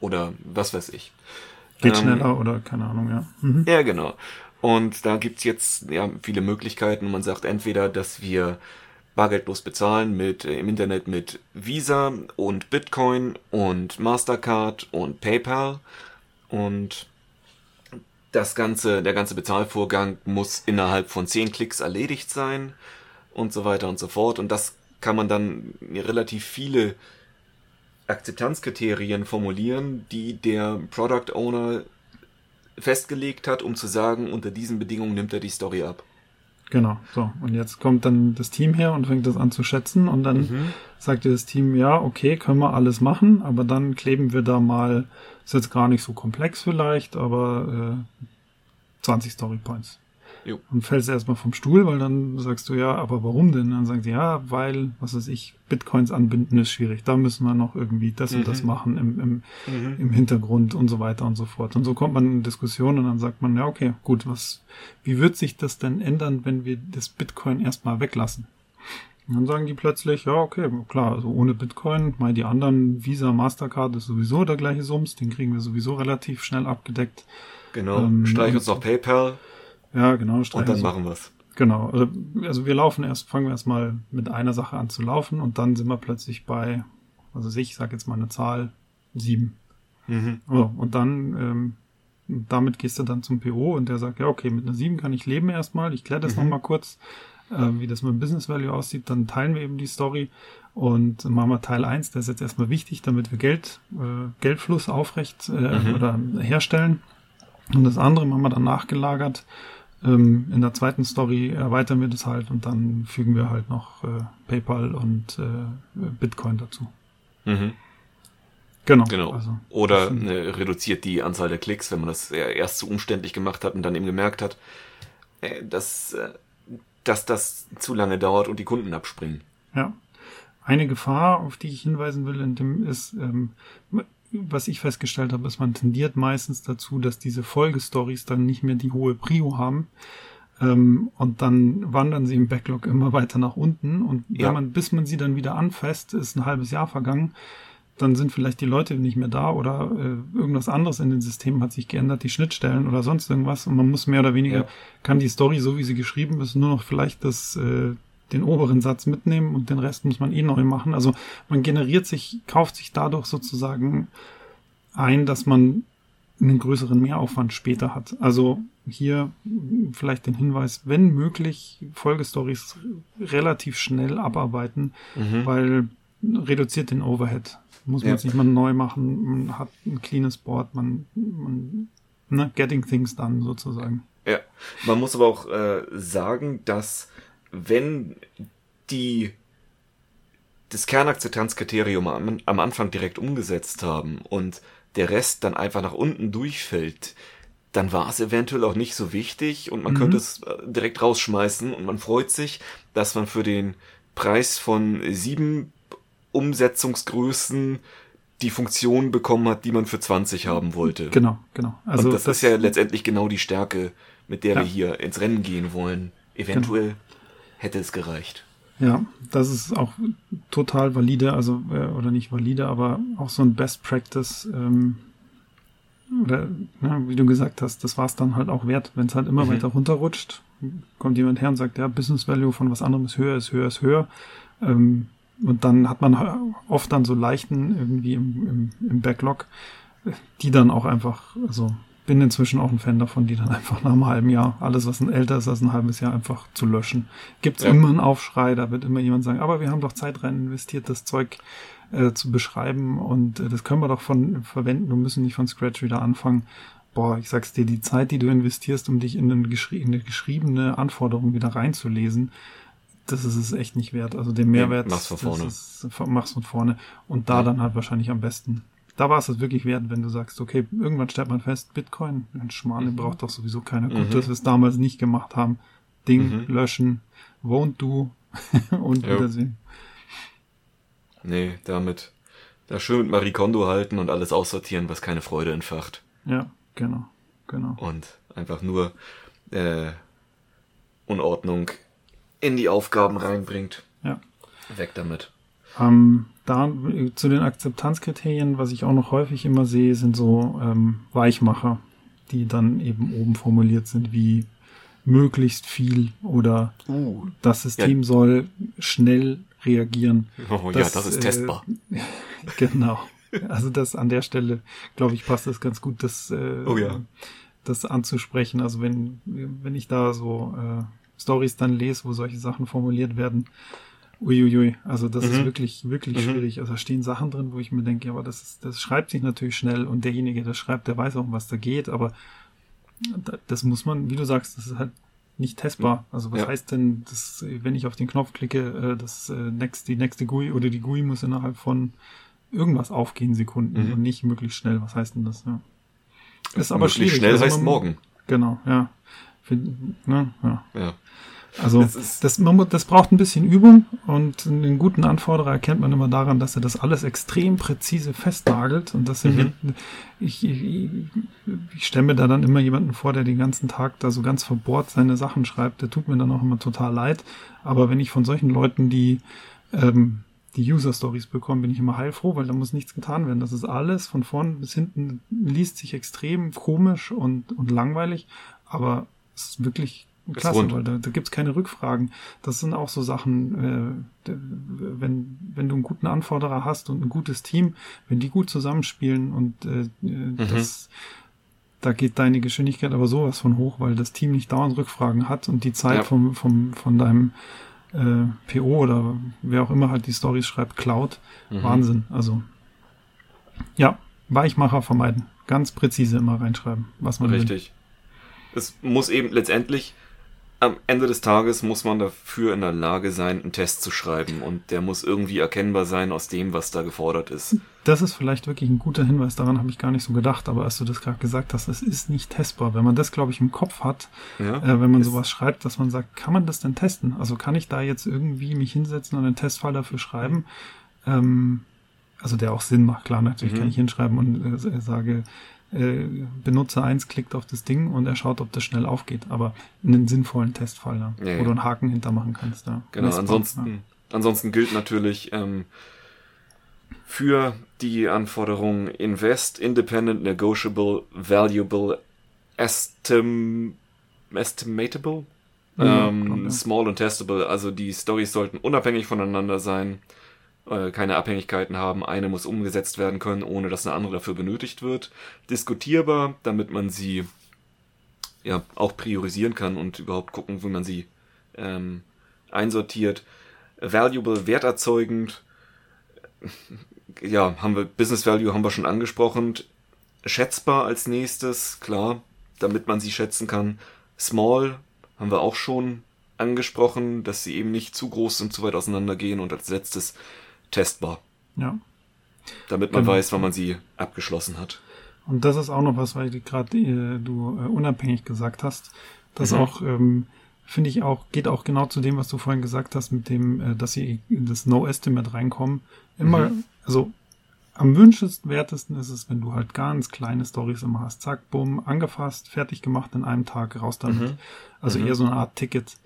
oder was weiß ich. Geht Ähm, schneller oder keine Ahnung, ja. Mhm. Ja, genau. Und da gibt's jetzt ja viele Möglichkeiten. Man sagt entweder, dass wir bargeldlos bezahlen mit äh, im Internet mit Visa und Bitcoin und Mastercard und PayPal und das ganze der ganze Bezahlvorgang muss innerhalb von zehn Klicks erledigt sein und so weiter und so fort und das kann man dann relativ viele Akzeptanzkriterien formulieren, die der Product Owner festgelegt hat, um zu sagen, unter diesen Bedingungen nimmt er die Story ab. Genau, so. Und jetzt kommt dann das Team her und fängt das an zu schätzen und dann Mhm. sagt dir das Team, ja, okay, können wir alles machen, aber dann kleben wir da mal, ist jetzt gar nicht so komplex vielleicht, aber äh, 20 Story Points. Jo. Und fällst erstmal vom Stuhl, weil dann sagst du, ja, aber warum denn? Dann sagen sie, ja, weil, was weiß ich, Bitcoins anbinden ist schwierig. Da müssen wir noch irgendwie das und das Mhm. machen im, im, Mhm. im Hintergrund und so weiter und so fort. Und so kommt man in Diskussion und dann sagt man, ja, okay, gut, was, wie wird sich das denn ändern, wenn wir das Bitcoin erstmal weglassen? Und dann sagen die plötzlich, ja, okay, klar, also ohne Bitcoin, mal die anderen Visa, Mastercard ist sowieso der gleiche Sums, den kriegen wir sowieso relativ schnell abgedeckt. Genau. Ähm, Streich und- uns noch PayPal Ja, genau, und dann machen wir's. Genau, also, also wir laufen erst, fangen wir erstmal mit einer Sache an zu laufen und dann sind wir plötzlich bei, also ich sage jetzt mal eine Zahl, sieben. Mhm. So, und dann, ähm, damit gehst du dann zum PO und der sagt, ja, okay, mit einer 7 kann ich leben erstmal, ich kläre das Mhm. noch mal kurz, äh, wie das mit dem Business Value aussieht, dann teilen wir eben die Story und machen wir Teil 1, der ist jetzt erstmal wichtig, damit wir Geld, äh, Geldfluss aufrecht äh, Mhm. oder herstellen. Und das andere machen wir dann nachgelagert. Ähm, in der zweiten Story erweitern wir das halt und dann fügen wir halt noch äh, PayPal und äh, Bitcoin dazu. Mhm. Genau. Genau. Also, Oder ne, reduziert die Anzahl der Klicks, wenn man das äh, erst zu umständlich gemacht hat und dann eben gemerkt hat, äh, dass, äh, dass das zu lange dauert und die Kunden abspringen. Ja. eine Gefahr, auf die ich hinweisen will, in dem ist, ähm, was ich festgestellt habe, ist, man tendiert meistens dazu, dass diese Folgestories dann nicht mehr die hohe Prio haben. Ähm, und dann wandern sie im Backlog immer weiter nach unten. Und ja. wenn man, bis man sie dann wieder anfasst, ist ein halbes Jahr vergangen, dann sind vielleicht die Leute nicht mehr da oder äh, irgendwas anderes in den Systemen hat sich geändert, die Schnittstellen oder sonst irgendwas. Und man muss mehr oder weniger, ja. kann die Story, so wie sie geschrieben ist, nur noch vielleicht das, äh, den oberen Satz mitnehmen und den Rest muss man eh neu machen. Also man generiert sich, kauft sich dadurch sozusagen ein, dass man einen größeren Mehraufwand später hat. Also hier vielleicht den Hinweis, wenn möglich, Folgestories relativ schnell abarbeiten, mhm. weil reduziert den Overhead. Muss man ja. jetzt nicht mal neu machen, man hat ein cleanes Board, man, man ne, getting things done sozusagen. Ja, man muss aber auch äh, sagen, dass wenn die das Kernakzeptanzkriterium am, am Anfang direkt umgesetzt haben und der Rest dann einfach nach unten durchfällt, dann war es eventuell auch nicht so wichtig und man mhm. könnte es äh, direkt rausschmeißen und man freut sich, dass man für den Preis von sieben Umsetzungsgrößen die Funktion bekommen hat, die man für 20 haben wollte. Genau, genau. Also und das, das ist ja letztendlich genau die Stärke, mit der ja. wir hier ins Rennen gehen wollen. Eventuell genau. Hätte es gereicht. Ja, das ist auch total valide, also äh, oder nicht valide, aber auch so ein Best Practice. Ähm, oder ja, wie du gesagt hast, das war es dann halt auch wert, wenn es halt immer mhm. weiter runterrutscht. Kommt jemand her und sagt, ja, Business Value von was anderem ist höher, ist höher, ist höher. Ähm, und dann hat man oft dann so Leichten irgendwie im, im, im Backlog, die dann auch einfach, also bin inzwischen auch ein Fan davon, die dann einfach nach einem halben Jahr, alles was ein älter ist als ein halbes Jahr, einfach zu löschen. Gibt's ja. immer einen Aufschrei, da wird immer jemand sagen, aber wir haben doch Zeit rein investiert, das Zeug äh, zu beschreiben und äh, das können wir doch von verwenden und müssen nicht von Scratch wieder anfangen. Boah, ich sag's dir, die Zeit, die du investierst, um dich in eine, geschri in eine geschriebene Anforderung wieder reinzulesen, das ist es echt nicht wert. Also den Mehrwert, ja, mach's von vorne. Ist, mach's von vorne. Und da dann halt wahrscheinlich am besten. Da war es das wirklich wert, wenn du sagst, okay, irgendwann stellt man fest, Bitcoin, ein Schmarrn, mhm. braucht doch sowieso keiner. Gut, mhm. dass wir es damals nicht gemacht haben. Ding, mhm. löschen, won't do [laughs] und jo. wiedersehen. Nee, damit da schön mit Marie Kondo halten und alles aussortieren, was keine Freude entfacht. Ja, genau, genau. Und einfach nur äh, Unordnung in die Aufgaben reinbringt. Ja. Weg damit. Ähm, da zu den Akzeptanzkriterien, was ich auch noch häufig immer sehe, sind so ähm, Weichmacher, die dann eben oben formuliert sind wie möglichst viel oder uh, das System ja. soll schnell reagieren. Oh das, ja, das ist äh, testbar. [laughs] genau. Also das an der Stelle, glaube ich, passt das ganz gut, das, äh, oh ja. das anzusprechen. Also wenn, wenn ich da so äh, Stories dann lese, wo solche Sachen formuliert werden. Uiuiui, also das mhm. ist wirklich, wirklich mhm. schwierig. Also da stehen Sachen drin, wo ich mir denke, aber das ist, das schreibt sich natürlich schnell und derjenige, der schreibt, der weiß auch, um was da geht, aber das muss man, wie du sagst, das ist halt nicht testbar. Also was ja. heißt denn, dass, wenn ich auf den Knopf klicke, äh, das äh, next, die nächste GUI oder die GUI muss innerhalb von irgendwas aufgehen Sekunden mhm. und nicht möglichst schnell. Was heißt denn das? Ja. Ist aber schwierig. schnell also heißt man, morgen. Genau, ja. Für, ne, ja. ja. Also das, das, man, das braucht ein bisschen Übung und einen guten Anforderer erkennt man immer daran, dass er das alles extrem präzise festnagelt und dass mhm. ich, ich, ich stelle mir da dann immer jemanden vor, der den ganzen Tag da so ganz verbohrt seine Sachen schreibt. Der tut mir dann auch immer total leid. Aber wenn ich von solchen Leuten die ähm, die User Stories bekomme, bin ich immer heilfroh, weil da muss nichts getan werden. Das ist alles von vorn bis hinten liest sich extrem komisch und, und langweilig, aber es ist wirklich Klasse, weil da, da gibt es keine Rückfragen. Das sind auch so Sachen, äh, wenn, wenn du einen guten Anforderer hast und ein gutes Team, wenn die gut zusammenspielen und äh, äh, mhm. das, da geht deine Geschwindigkeit aber sowas von hoch, weil das Team nicht dauernd Rückfragen hat und die Zeit ja. vom, vom, von deinem äh, PO oder wer auch immer halt die Stories schreibt, klaut. Mhm. Wahnsinn. Also ja, Weichmacher vermeiden. Ganz präzise immer reinschreiben, was man Richtig. Will. Es muss eben letztendlich am Ende des Tages muss man dafür in der Lage sein, einen Test zu schreiben und der muss irgendwie erkennbar sein aus dem, was da gefordert ist. Das ist vielleicht wirklich ein guter Hinweis, daran habe ich gar nicht so gedacht, aber als du das gerade gesagt hast, es ist nicht testbar. Wenn man das, glaube ich, im Kopf hat, ja, äh, wenn man sowas schreibt, dass man sagt, kann man das denn testen? Also kann ich da jetzt irgendwie mich hinsetzen und einen Testfall dafür schreiben? Ähm, also der auch Sinn macht, klar, natürlich mhm. kann ich hinschreiben und äh, sage, äh, Benutzer 1 klickt auf das Ding und er schaut, ob das schnell aufgeht, aber einen sinnvollen Testfall, ja, ja, wo du einen Haken hintermachen kannst. Ja. Genau, ansonsten, ja. ansonsten gilt natürlich ähm, für die Anforderungen Invest, Independent, Negotiable, Valuable, Estim, Estimatable, ähm, kommt, Small und Testable, also die Stories sollten unabhängig voneinander sein äh, keine Abhängigkeiten haben. Eine muss umgesetzt werden können, ohne dass eine andere dafür benötigt wird. Diskutierbar, damit man sie ja auch priorisieren kann und überhaupt gucken, wie man sie ähm, einsortiert. Valuable, werterzeugend. Ja, haben wir Business Value haben wir schon angesprochen. Schätzbar als nächstes, klar, damit man sie schätzen kann. Small haben wir auch schon angesprochen, dass sie eben nicht zu groß und zu weit auseinandergehen. Und als letztes testbar. Ja. Damit man genau. weiß, wann man sie abgeschlossen hat. Und das ist auch noch was, weil gerade äh, du äh, unabhängig gesagt hast, das mhm. auch, ähm, finde ich auch, geht auch genau zu dem, was du vorhin gesagt hast, mit dem, äh, dass sie in das No-Estimate reinkommen. Immer, mhm. also am wünschenswertesten ist es, wenn du halt ganz kleine Stories immer hast. Zack, bumm, angefasst, fertig gemacht in einem Tag, raus damit. Mhm. Also mhm. eher so eine Art Ticket.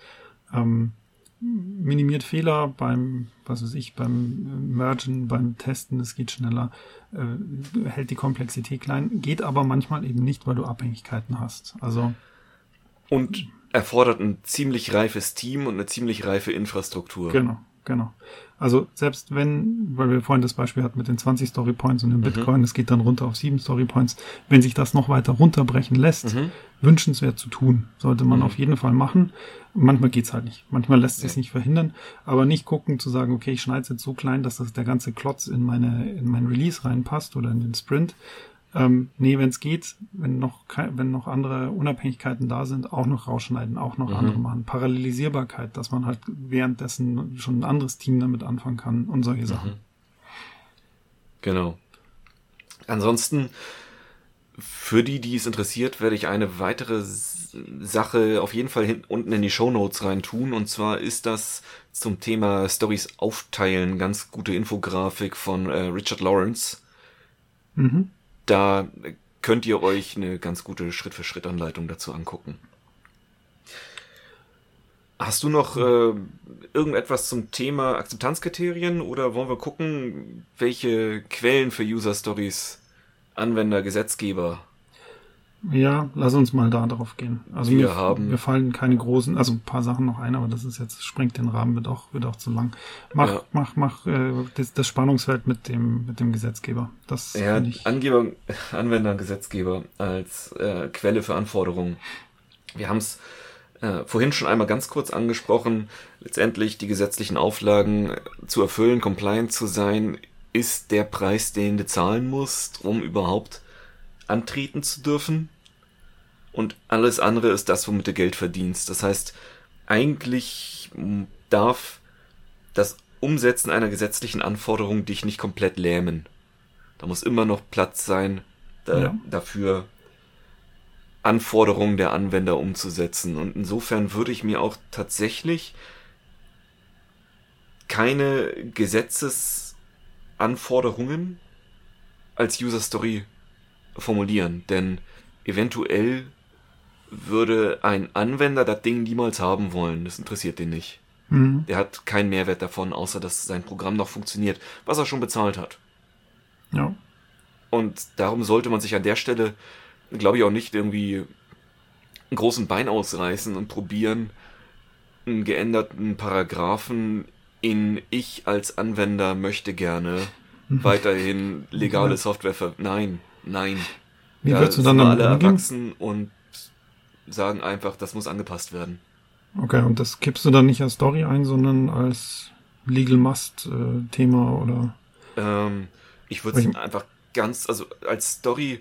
Ähm, minimiert Fehler beim, was weiß ich, beim Mergen, beim Testen, es geht schneller, äh, hält die Komplexität klein, geht aber manchmal eben nicht, weil du Abhängigkeiten hast. Also. Und erfordert ein ziemlich reifes Team und eine ziemlich reife Infrastruktur. Genau, genau. Also selbst wenn, weil wir vorhin das Beispiel hatten mit den 20 Story Points und dem mhm. Bitcoin, es geht dann runter auf 7 Story Points, wenn sich das noch weiter runterbrechen lässt, mhm. wünschenswert zu tun, sollte man mhm. auf jeden Fall machen. Manchmal geht's halt nicht. Manchmal lässt sich ja. nicht verhindern, aber nicht gucken zu sagen, okay, ich schneide es jetzt so klein, dass das der ganze Klotz in meine in mein Release reinpasst oder in den Sprint, ähm, nee, wenn es geht, wenn noch, wenn noch andere Unabhängigkeiten da sind, auch noch rausschneiden, auch noch mhm. andere machen. Parallelisierbarkeit, dass man halt währenddessen schon ein anderes Team damit anfangen kann und solche Sachen. Mhm. Genau. Ansonsten, für die, die es interessiert, werde ich eine weitere Sache auf jeden Fall hin, unten in die Show Notes rein tun. Und zwar ist das zum Thema Stories aufteilen ganz gute Infografik von äh, Richard Lawrence. Mhm da könnt ihr euch eine ganz gute Schritt-für-Schritt-Anleitung dazu angucken. Hast du noch äh, irgendetwas zum Thema Akzeptanzkriterien oder wollen wir gucken, welche Quellen für User Stories Anwender, Gesetzgeber ja, lass uns mal da drauf gehen. Also wir mir, haben. Mir fallen keine großen, also ein paar Sachen noch ein, aber das ist jetzt, sprengt den Rahmen, wird auch, wird auch zu lang. Mach, ja. mach, mach äh, das, das Spannungsfeld mit dem, mit dem Gesetzgeber. Das ja, ich. Angeber, Anwender, Gesetzgeber als äh, Quelle für Anforderungen. Wir haben es äh, vorhin schon einmal ganz kurz angesprochen. Letztendlich die gesetzlichen Auflagen zu erfüllen, compliant zu sein, ist der Preis, den du zahlen musst, um überhaupt antreten zu dürfen. Und alles andere ist das, womit du Geld verdienst. Das heißt, eigentlich darf das Umsetzen einer gesetzlichen Anforderung dich nicht komplett lähmen. Da muss immer noch Platz sein, da, ja. dafür Anforderungen der Anwender umzusetzen. Und insofern würde ich mir auch tatsächlich keine Gesetzesanforderungen als User Story formulieren, denn eventuell würde ein Anwender das Ding niemals haben wollen. Das interessiert den nicht. Mhm. Der hat keinen Mehrwert davon, außer dass sein Programm noch funktioniert, was er schon bezahlt hat. Ja. Und darum sollte man sich an der Stelle, glaube ich, auch nicht irgendwie einen großen Bein ausreißen und probieren, einen geänderten Paragraphen in ich als Anwender möchte gerne mhm. weiterhin legale Software ver... Nein, Nein. Wie ja, würdest du dann damit alle umgehen? erwachsen und sagen einfach, das muss angepasst werden. Okay, und das kippst du dann nicht als Story ein, sondern als Legal Must-Thema äh, oder? Ähm, ich würde es einfach ganz, also als Story,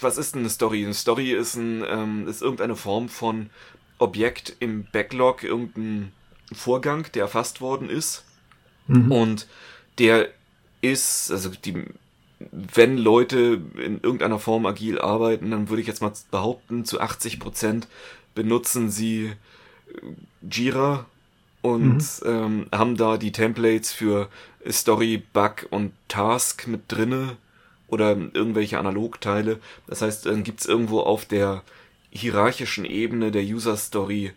was ist denn eine Story? Eine Story ist, ein, ähm, ist irgendeine Form von Objekt im Backlog irgendein Vorgang, der erfasst worden ist. Mhm. Und der ist, also die, wenn Leute in irgendeiner Form agil arbeiten, dann würde ich jetzt mal behaupten, zu 80 Prozent benutzen sie äh, Jira und mhm. ähm, haben da die Templates für Story, Bug und Task mit drinne oder irgendwelche Analogteile. Das heißt, dann gibt's irgendwo auf der hierarchischen Ebene der User Story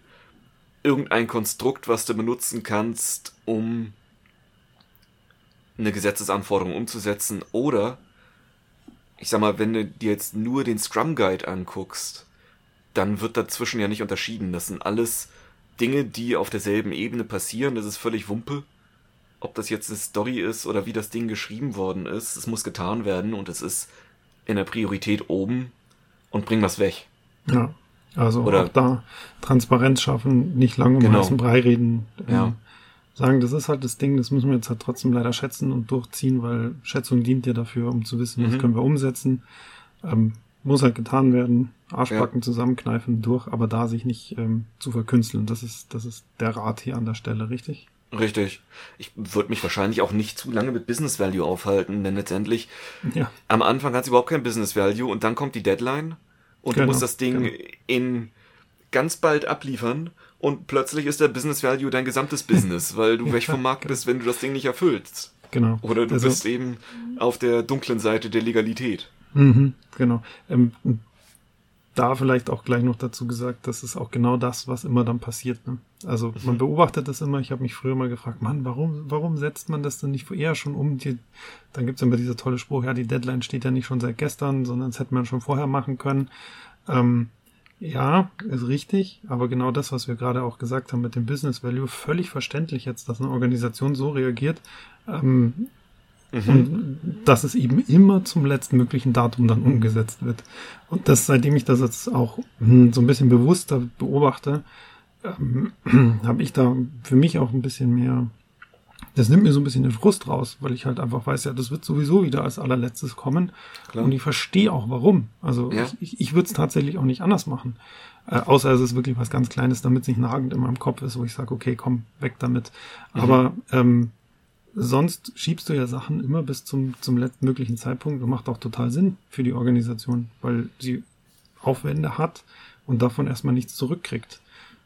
irgendein Konstrukt, was du benutzen kannst, um eine Gesetzesanforderung umzusetzen oder ich sag mal, wenn du dir jetzt nur den Scrum Guide anguckst, dann wird dazwischen ja nicht unterschieden. Das sind alles Dinge, die auf derselben Ebene passieren. Das ist völlig Wumpe. Ob das jetzt eine Story ist oder wie das Ding geschrieben worden ist, es muss getan werden und es ist in der Priorität oben und bring was weg. Ja, also oder, auch da Transparenz schaffen, nicht lange um genau. heißen Brei reden. Ja. Ähm, sagen, das ist halt das Ding, das müssen wir jetzt halt trotzdem leider schätzen und durchziehen, weil Schätzung dient ja dafür, um zu wissen, was mhm. können wir umsetzen. Ähm, muss halt getan werden, Arschbacken ja. zusammenkneifen durch, aber da sich nicht ähm, zu verkünsteln. Das ist, das ist der Rat hier an der Stelle, richtig? Richtig. Ich würde mich wahrscheinlich auch nicht zu lange mit Business Value aufhalten, denn letztendlich ja. am Anfang hat es überhaupt kein Business Value und dann kommt die Deadline und genau, du musst das Ding genau. in ganz bald abliefern und plötzlich ist der Business Value dein gesamtes Business, [laughs] weil du weg vom Markt bist, wenn du das Ding nicht erfüllst. Genau. Oder du also, bist eben auf der dunklen Seite der Legalität. Mhm, genau. Ähm, da vielleicht auch gleich noch dazu gesagt, das ist auch genau das, was immer dann passiert. Ne? Also man mhm. beobachtet das immer. Ich habe mich früher mal gefragt, Mann, warum, warum setzt man das denn nicht eher schon um? Die, dann gibt's immer dieser tolle Spruch, ja, die Deadline steht ja nicht schon seit gestern, sondern das hätte man schon vorher machen können. Ähm, ja, ist richtig, aber genau das, was wir gerade auch gesagt haben mit dem Business Value, völlig verständlich jetzt, dass eine Organisation so reagiert. Ähm, Mhm. Und dass es eben immer zum letzten möglichen Datum dann umgesetzt wird. Und das, seitdem ich das jetzt auch hm, so ein bisschen bewusster beobachte, ähm, [clears throat] habe ich da für mich auch ein bisschen mehr, das nimmt mir so ein bisschen den Frust raus, weil ich halt einfach weiß, ja, das wird sowieso wieder als allerletztes kommen. Klar. Und ich verstehe auch warum. Also ja. ich, ich, ich würde es tatsächlich auch nicht anders machen. Äh, außer es ist wirklich was ganz Kleines, damit es nicht nagend in meinem Kopf ist, wo ich sage, okay, komm, weg damit. Mhm. Aber ähm, sonst schiebst du ja Sachen immer bis zum, zum letztmöglichen Zeitpunkt und macht auch total Sinn für die Organisation, weil sie Aufwände hat und davon erstmal nichts zurückkriegt.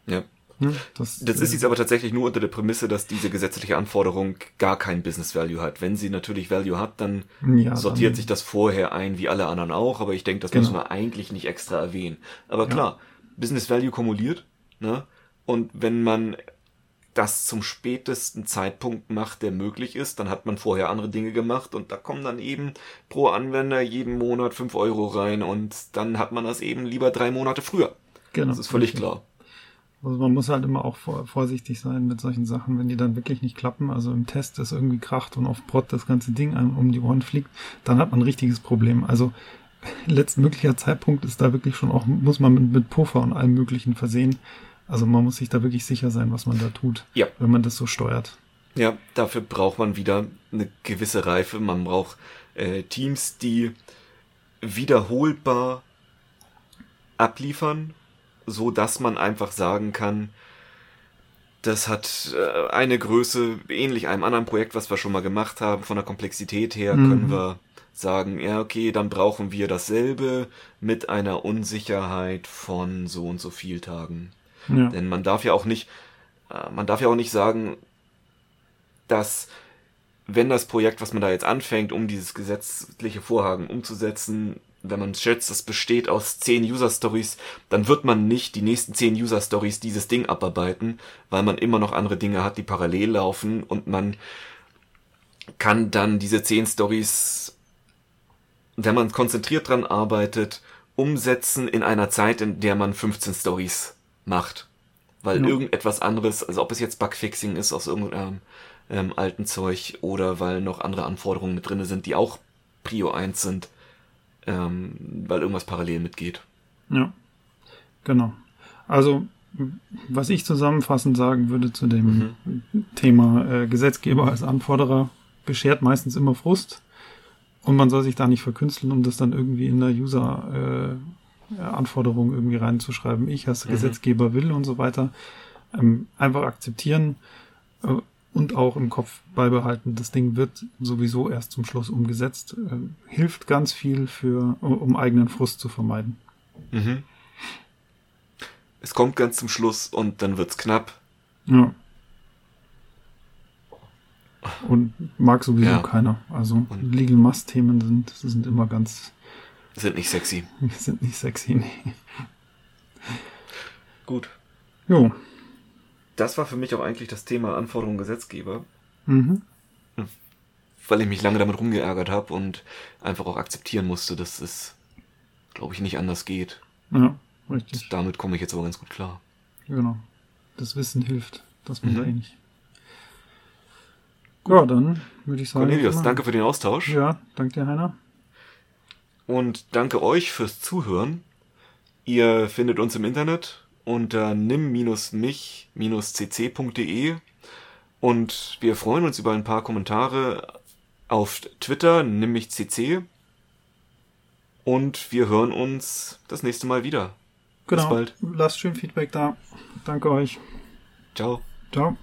Ja. Ja das, das ist jetzt aber tatsächlich nur unter der Prämisse, dass diese gesetzliche Anforderung gar kein Business Value hat. Wenn sie natürlich Value hat, dann ja, sortiert dann, sich das vorher ein, wie alle anderen auch, aber ich denke, das genau. müssen wir eigentlich nicht extra erwähnen. Aber klar, ja. Business Value kumuliert, ne? Und wenn man das zum spätesten Zeitpunkt macht, der möglich ist. Dann hat man vorher andere Dinge gemacht und da kommen dann eben pro Anwender jeden Monat fünf Euro rein und dann hat man das eben lieber drei Monate früher. Genau. Das ist völlig richtig. klar. Also man muss halt immer auch vorsichtig sein mit solchen Sachen, wenn die dann wirklich nicht klappen. Also im Test ist irgendwie kracht und auf Prot das ganze Ding einem um die Ohren fliegt, dann hat man ein richtiges Problem. Also [laughs] letztmöglicher Zeitpunkt ist da wirklich schon auch, muss man mit, mit Puffer und allem Möglichen versehen. Also man muss sich da wirklich sicher sein, was man da tut, ja. wenn man das so steuert. Ja, dafür braucht man wieder eine gewisse Reife. Man braucht äh, Teams, die wiederholbar abliefern, so dass man einfach sagen kann, das hat äh, eine Größe ähnlich einem anderen Projekt, was wir schon mal gemacht haben. Von der Komplexität her mhm. können wir sagen, ja, okay, dann brauchen wir dasselbe mit einer Unsicherheit von so und so viel Tagen. Ja. Denn man darf ja auch nicht, äh, man darf ja auch nicht sagen, dass wenn das Projekt, was man da jetzt anfängt, um dieses gesetzliche Vorhaben umzusetzen, wenn man schätzt, das besteht aus zehn User Stories, dann wird man nicht die nächsten zehn User Stories dieses Ding abarbeiten, weil man immer noch andere Dinge hat, die parallel laufen und man kann dann diese zehn Stories, wenn man konzentriert dran arbeitet, umsetzen in einer Zeit, in der man 15 Stories macht. Weil ja. irgendetwas anderes, also ob es jetzt Bugfixing ist aus irgendeinem ähm, alten Zeug oder weil noch andere Anforderungen mit drinne sind, die auch Prio 1 sind, ähm, weil irgendwas parallel mitgeht. Ja, genau. Also, was ich zusammenfassend sagen würde zu dem mhm. Thema äh, Gesetzgeber als Anforderer, beschert meistens immer Frust und man soll sich da nicht verkünsteln, um das dann irgendwie in der User äh, Anforderungen irgendwie reinzuschreiben. Ich als Gesetzgeber will und so weiter. Ähm, einfach akzeptieren äh, und auch im Kopf beibehalten. Das Ding wird sowieso erst zum Schluss umgesetzt. Äh, hilft ganz viel für, um eigenen Frust zu vermeiden. Mhm. Es kommt ganz zum Schluss und dann wird's knapp. Ja. Und mag sowieso Ja. keiner. Also Und- Legal Must Themen sind, sind immer ganz, Sind nicht sexy. [laughs] sind nicht sexy. Nee. Gut. Jo. Das war für mich auch eigentlich das Thema Anforderungen Gesetzgeber, Mhm. weil ich mich lange damit rumgeärgert habe und einfach auch akzeptieren musste, dass es, glaube ich, nicht anders geht. Ja, richtig. Damit komme ich jetzt aber ganz gut klar. Genau. Das Wissen hilft, dass man Mhm. da eh nicht. Ja, dann würde ich sagen. Cornelius, danke für den Austausch Ja, danke dir, Heiner. und danke euch fürs Zuhören. Ihr findet uns im Internet unter nim-mich-cc.de und wir freuen uns über ein paar Kommentare auf Twitter, nimm-mich-cc und wir hören uns das nächste Mal wieder. Genau. Bis bald. Lasst schön Feedback da. Danke euch. Ciao. Ciao.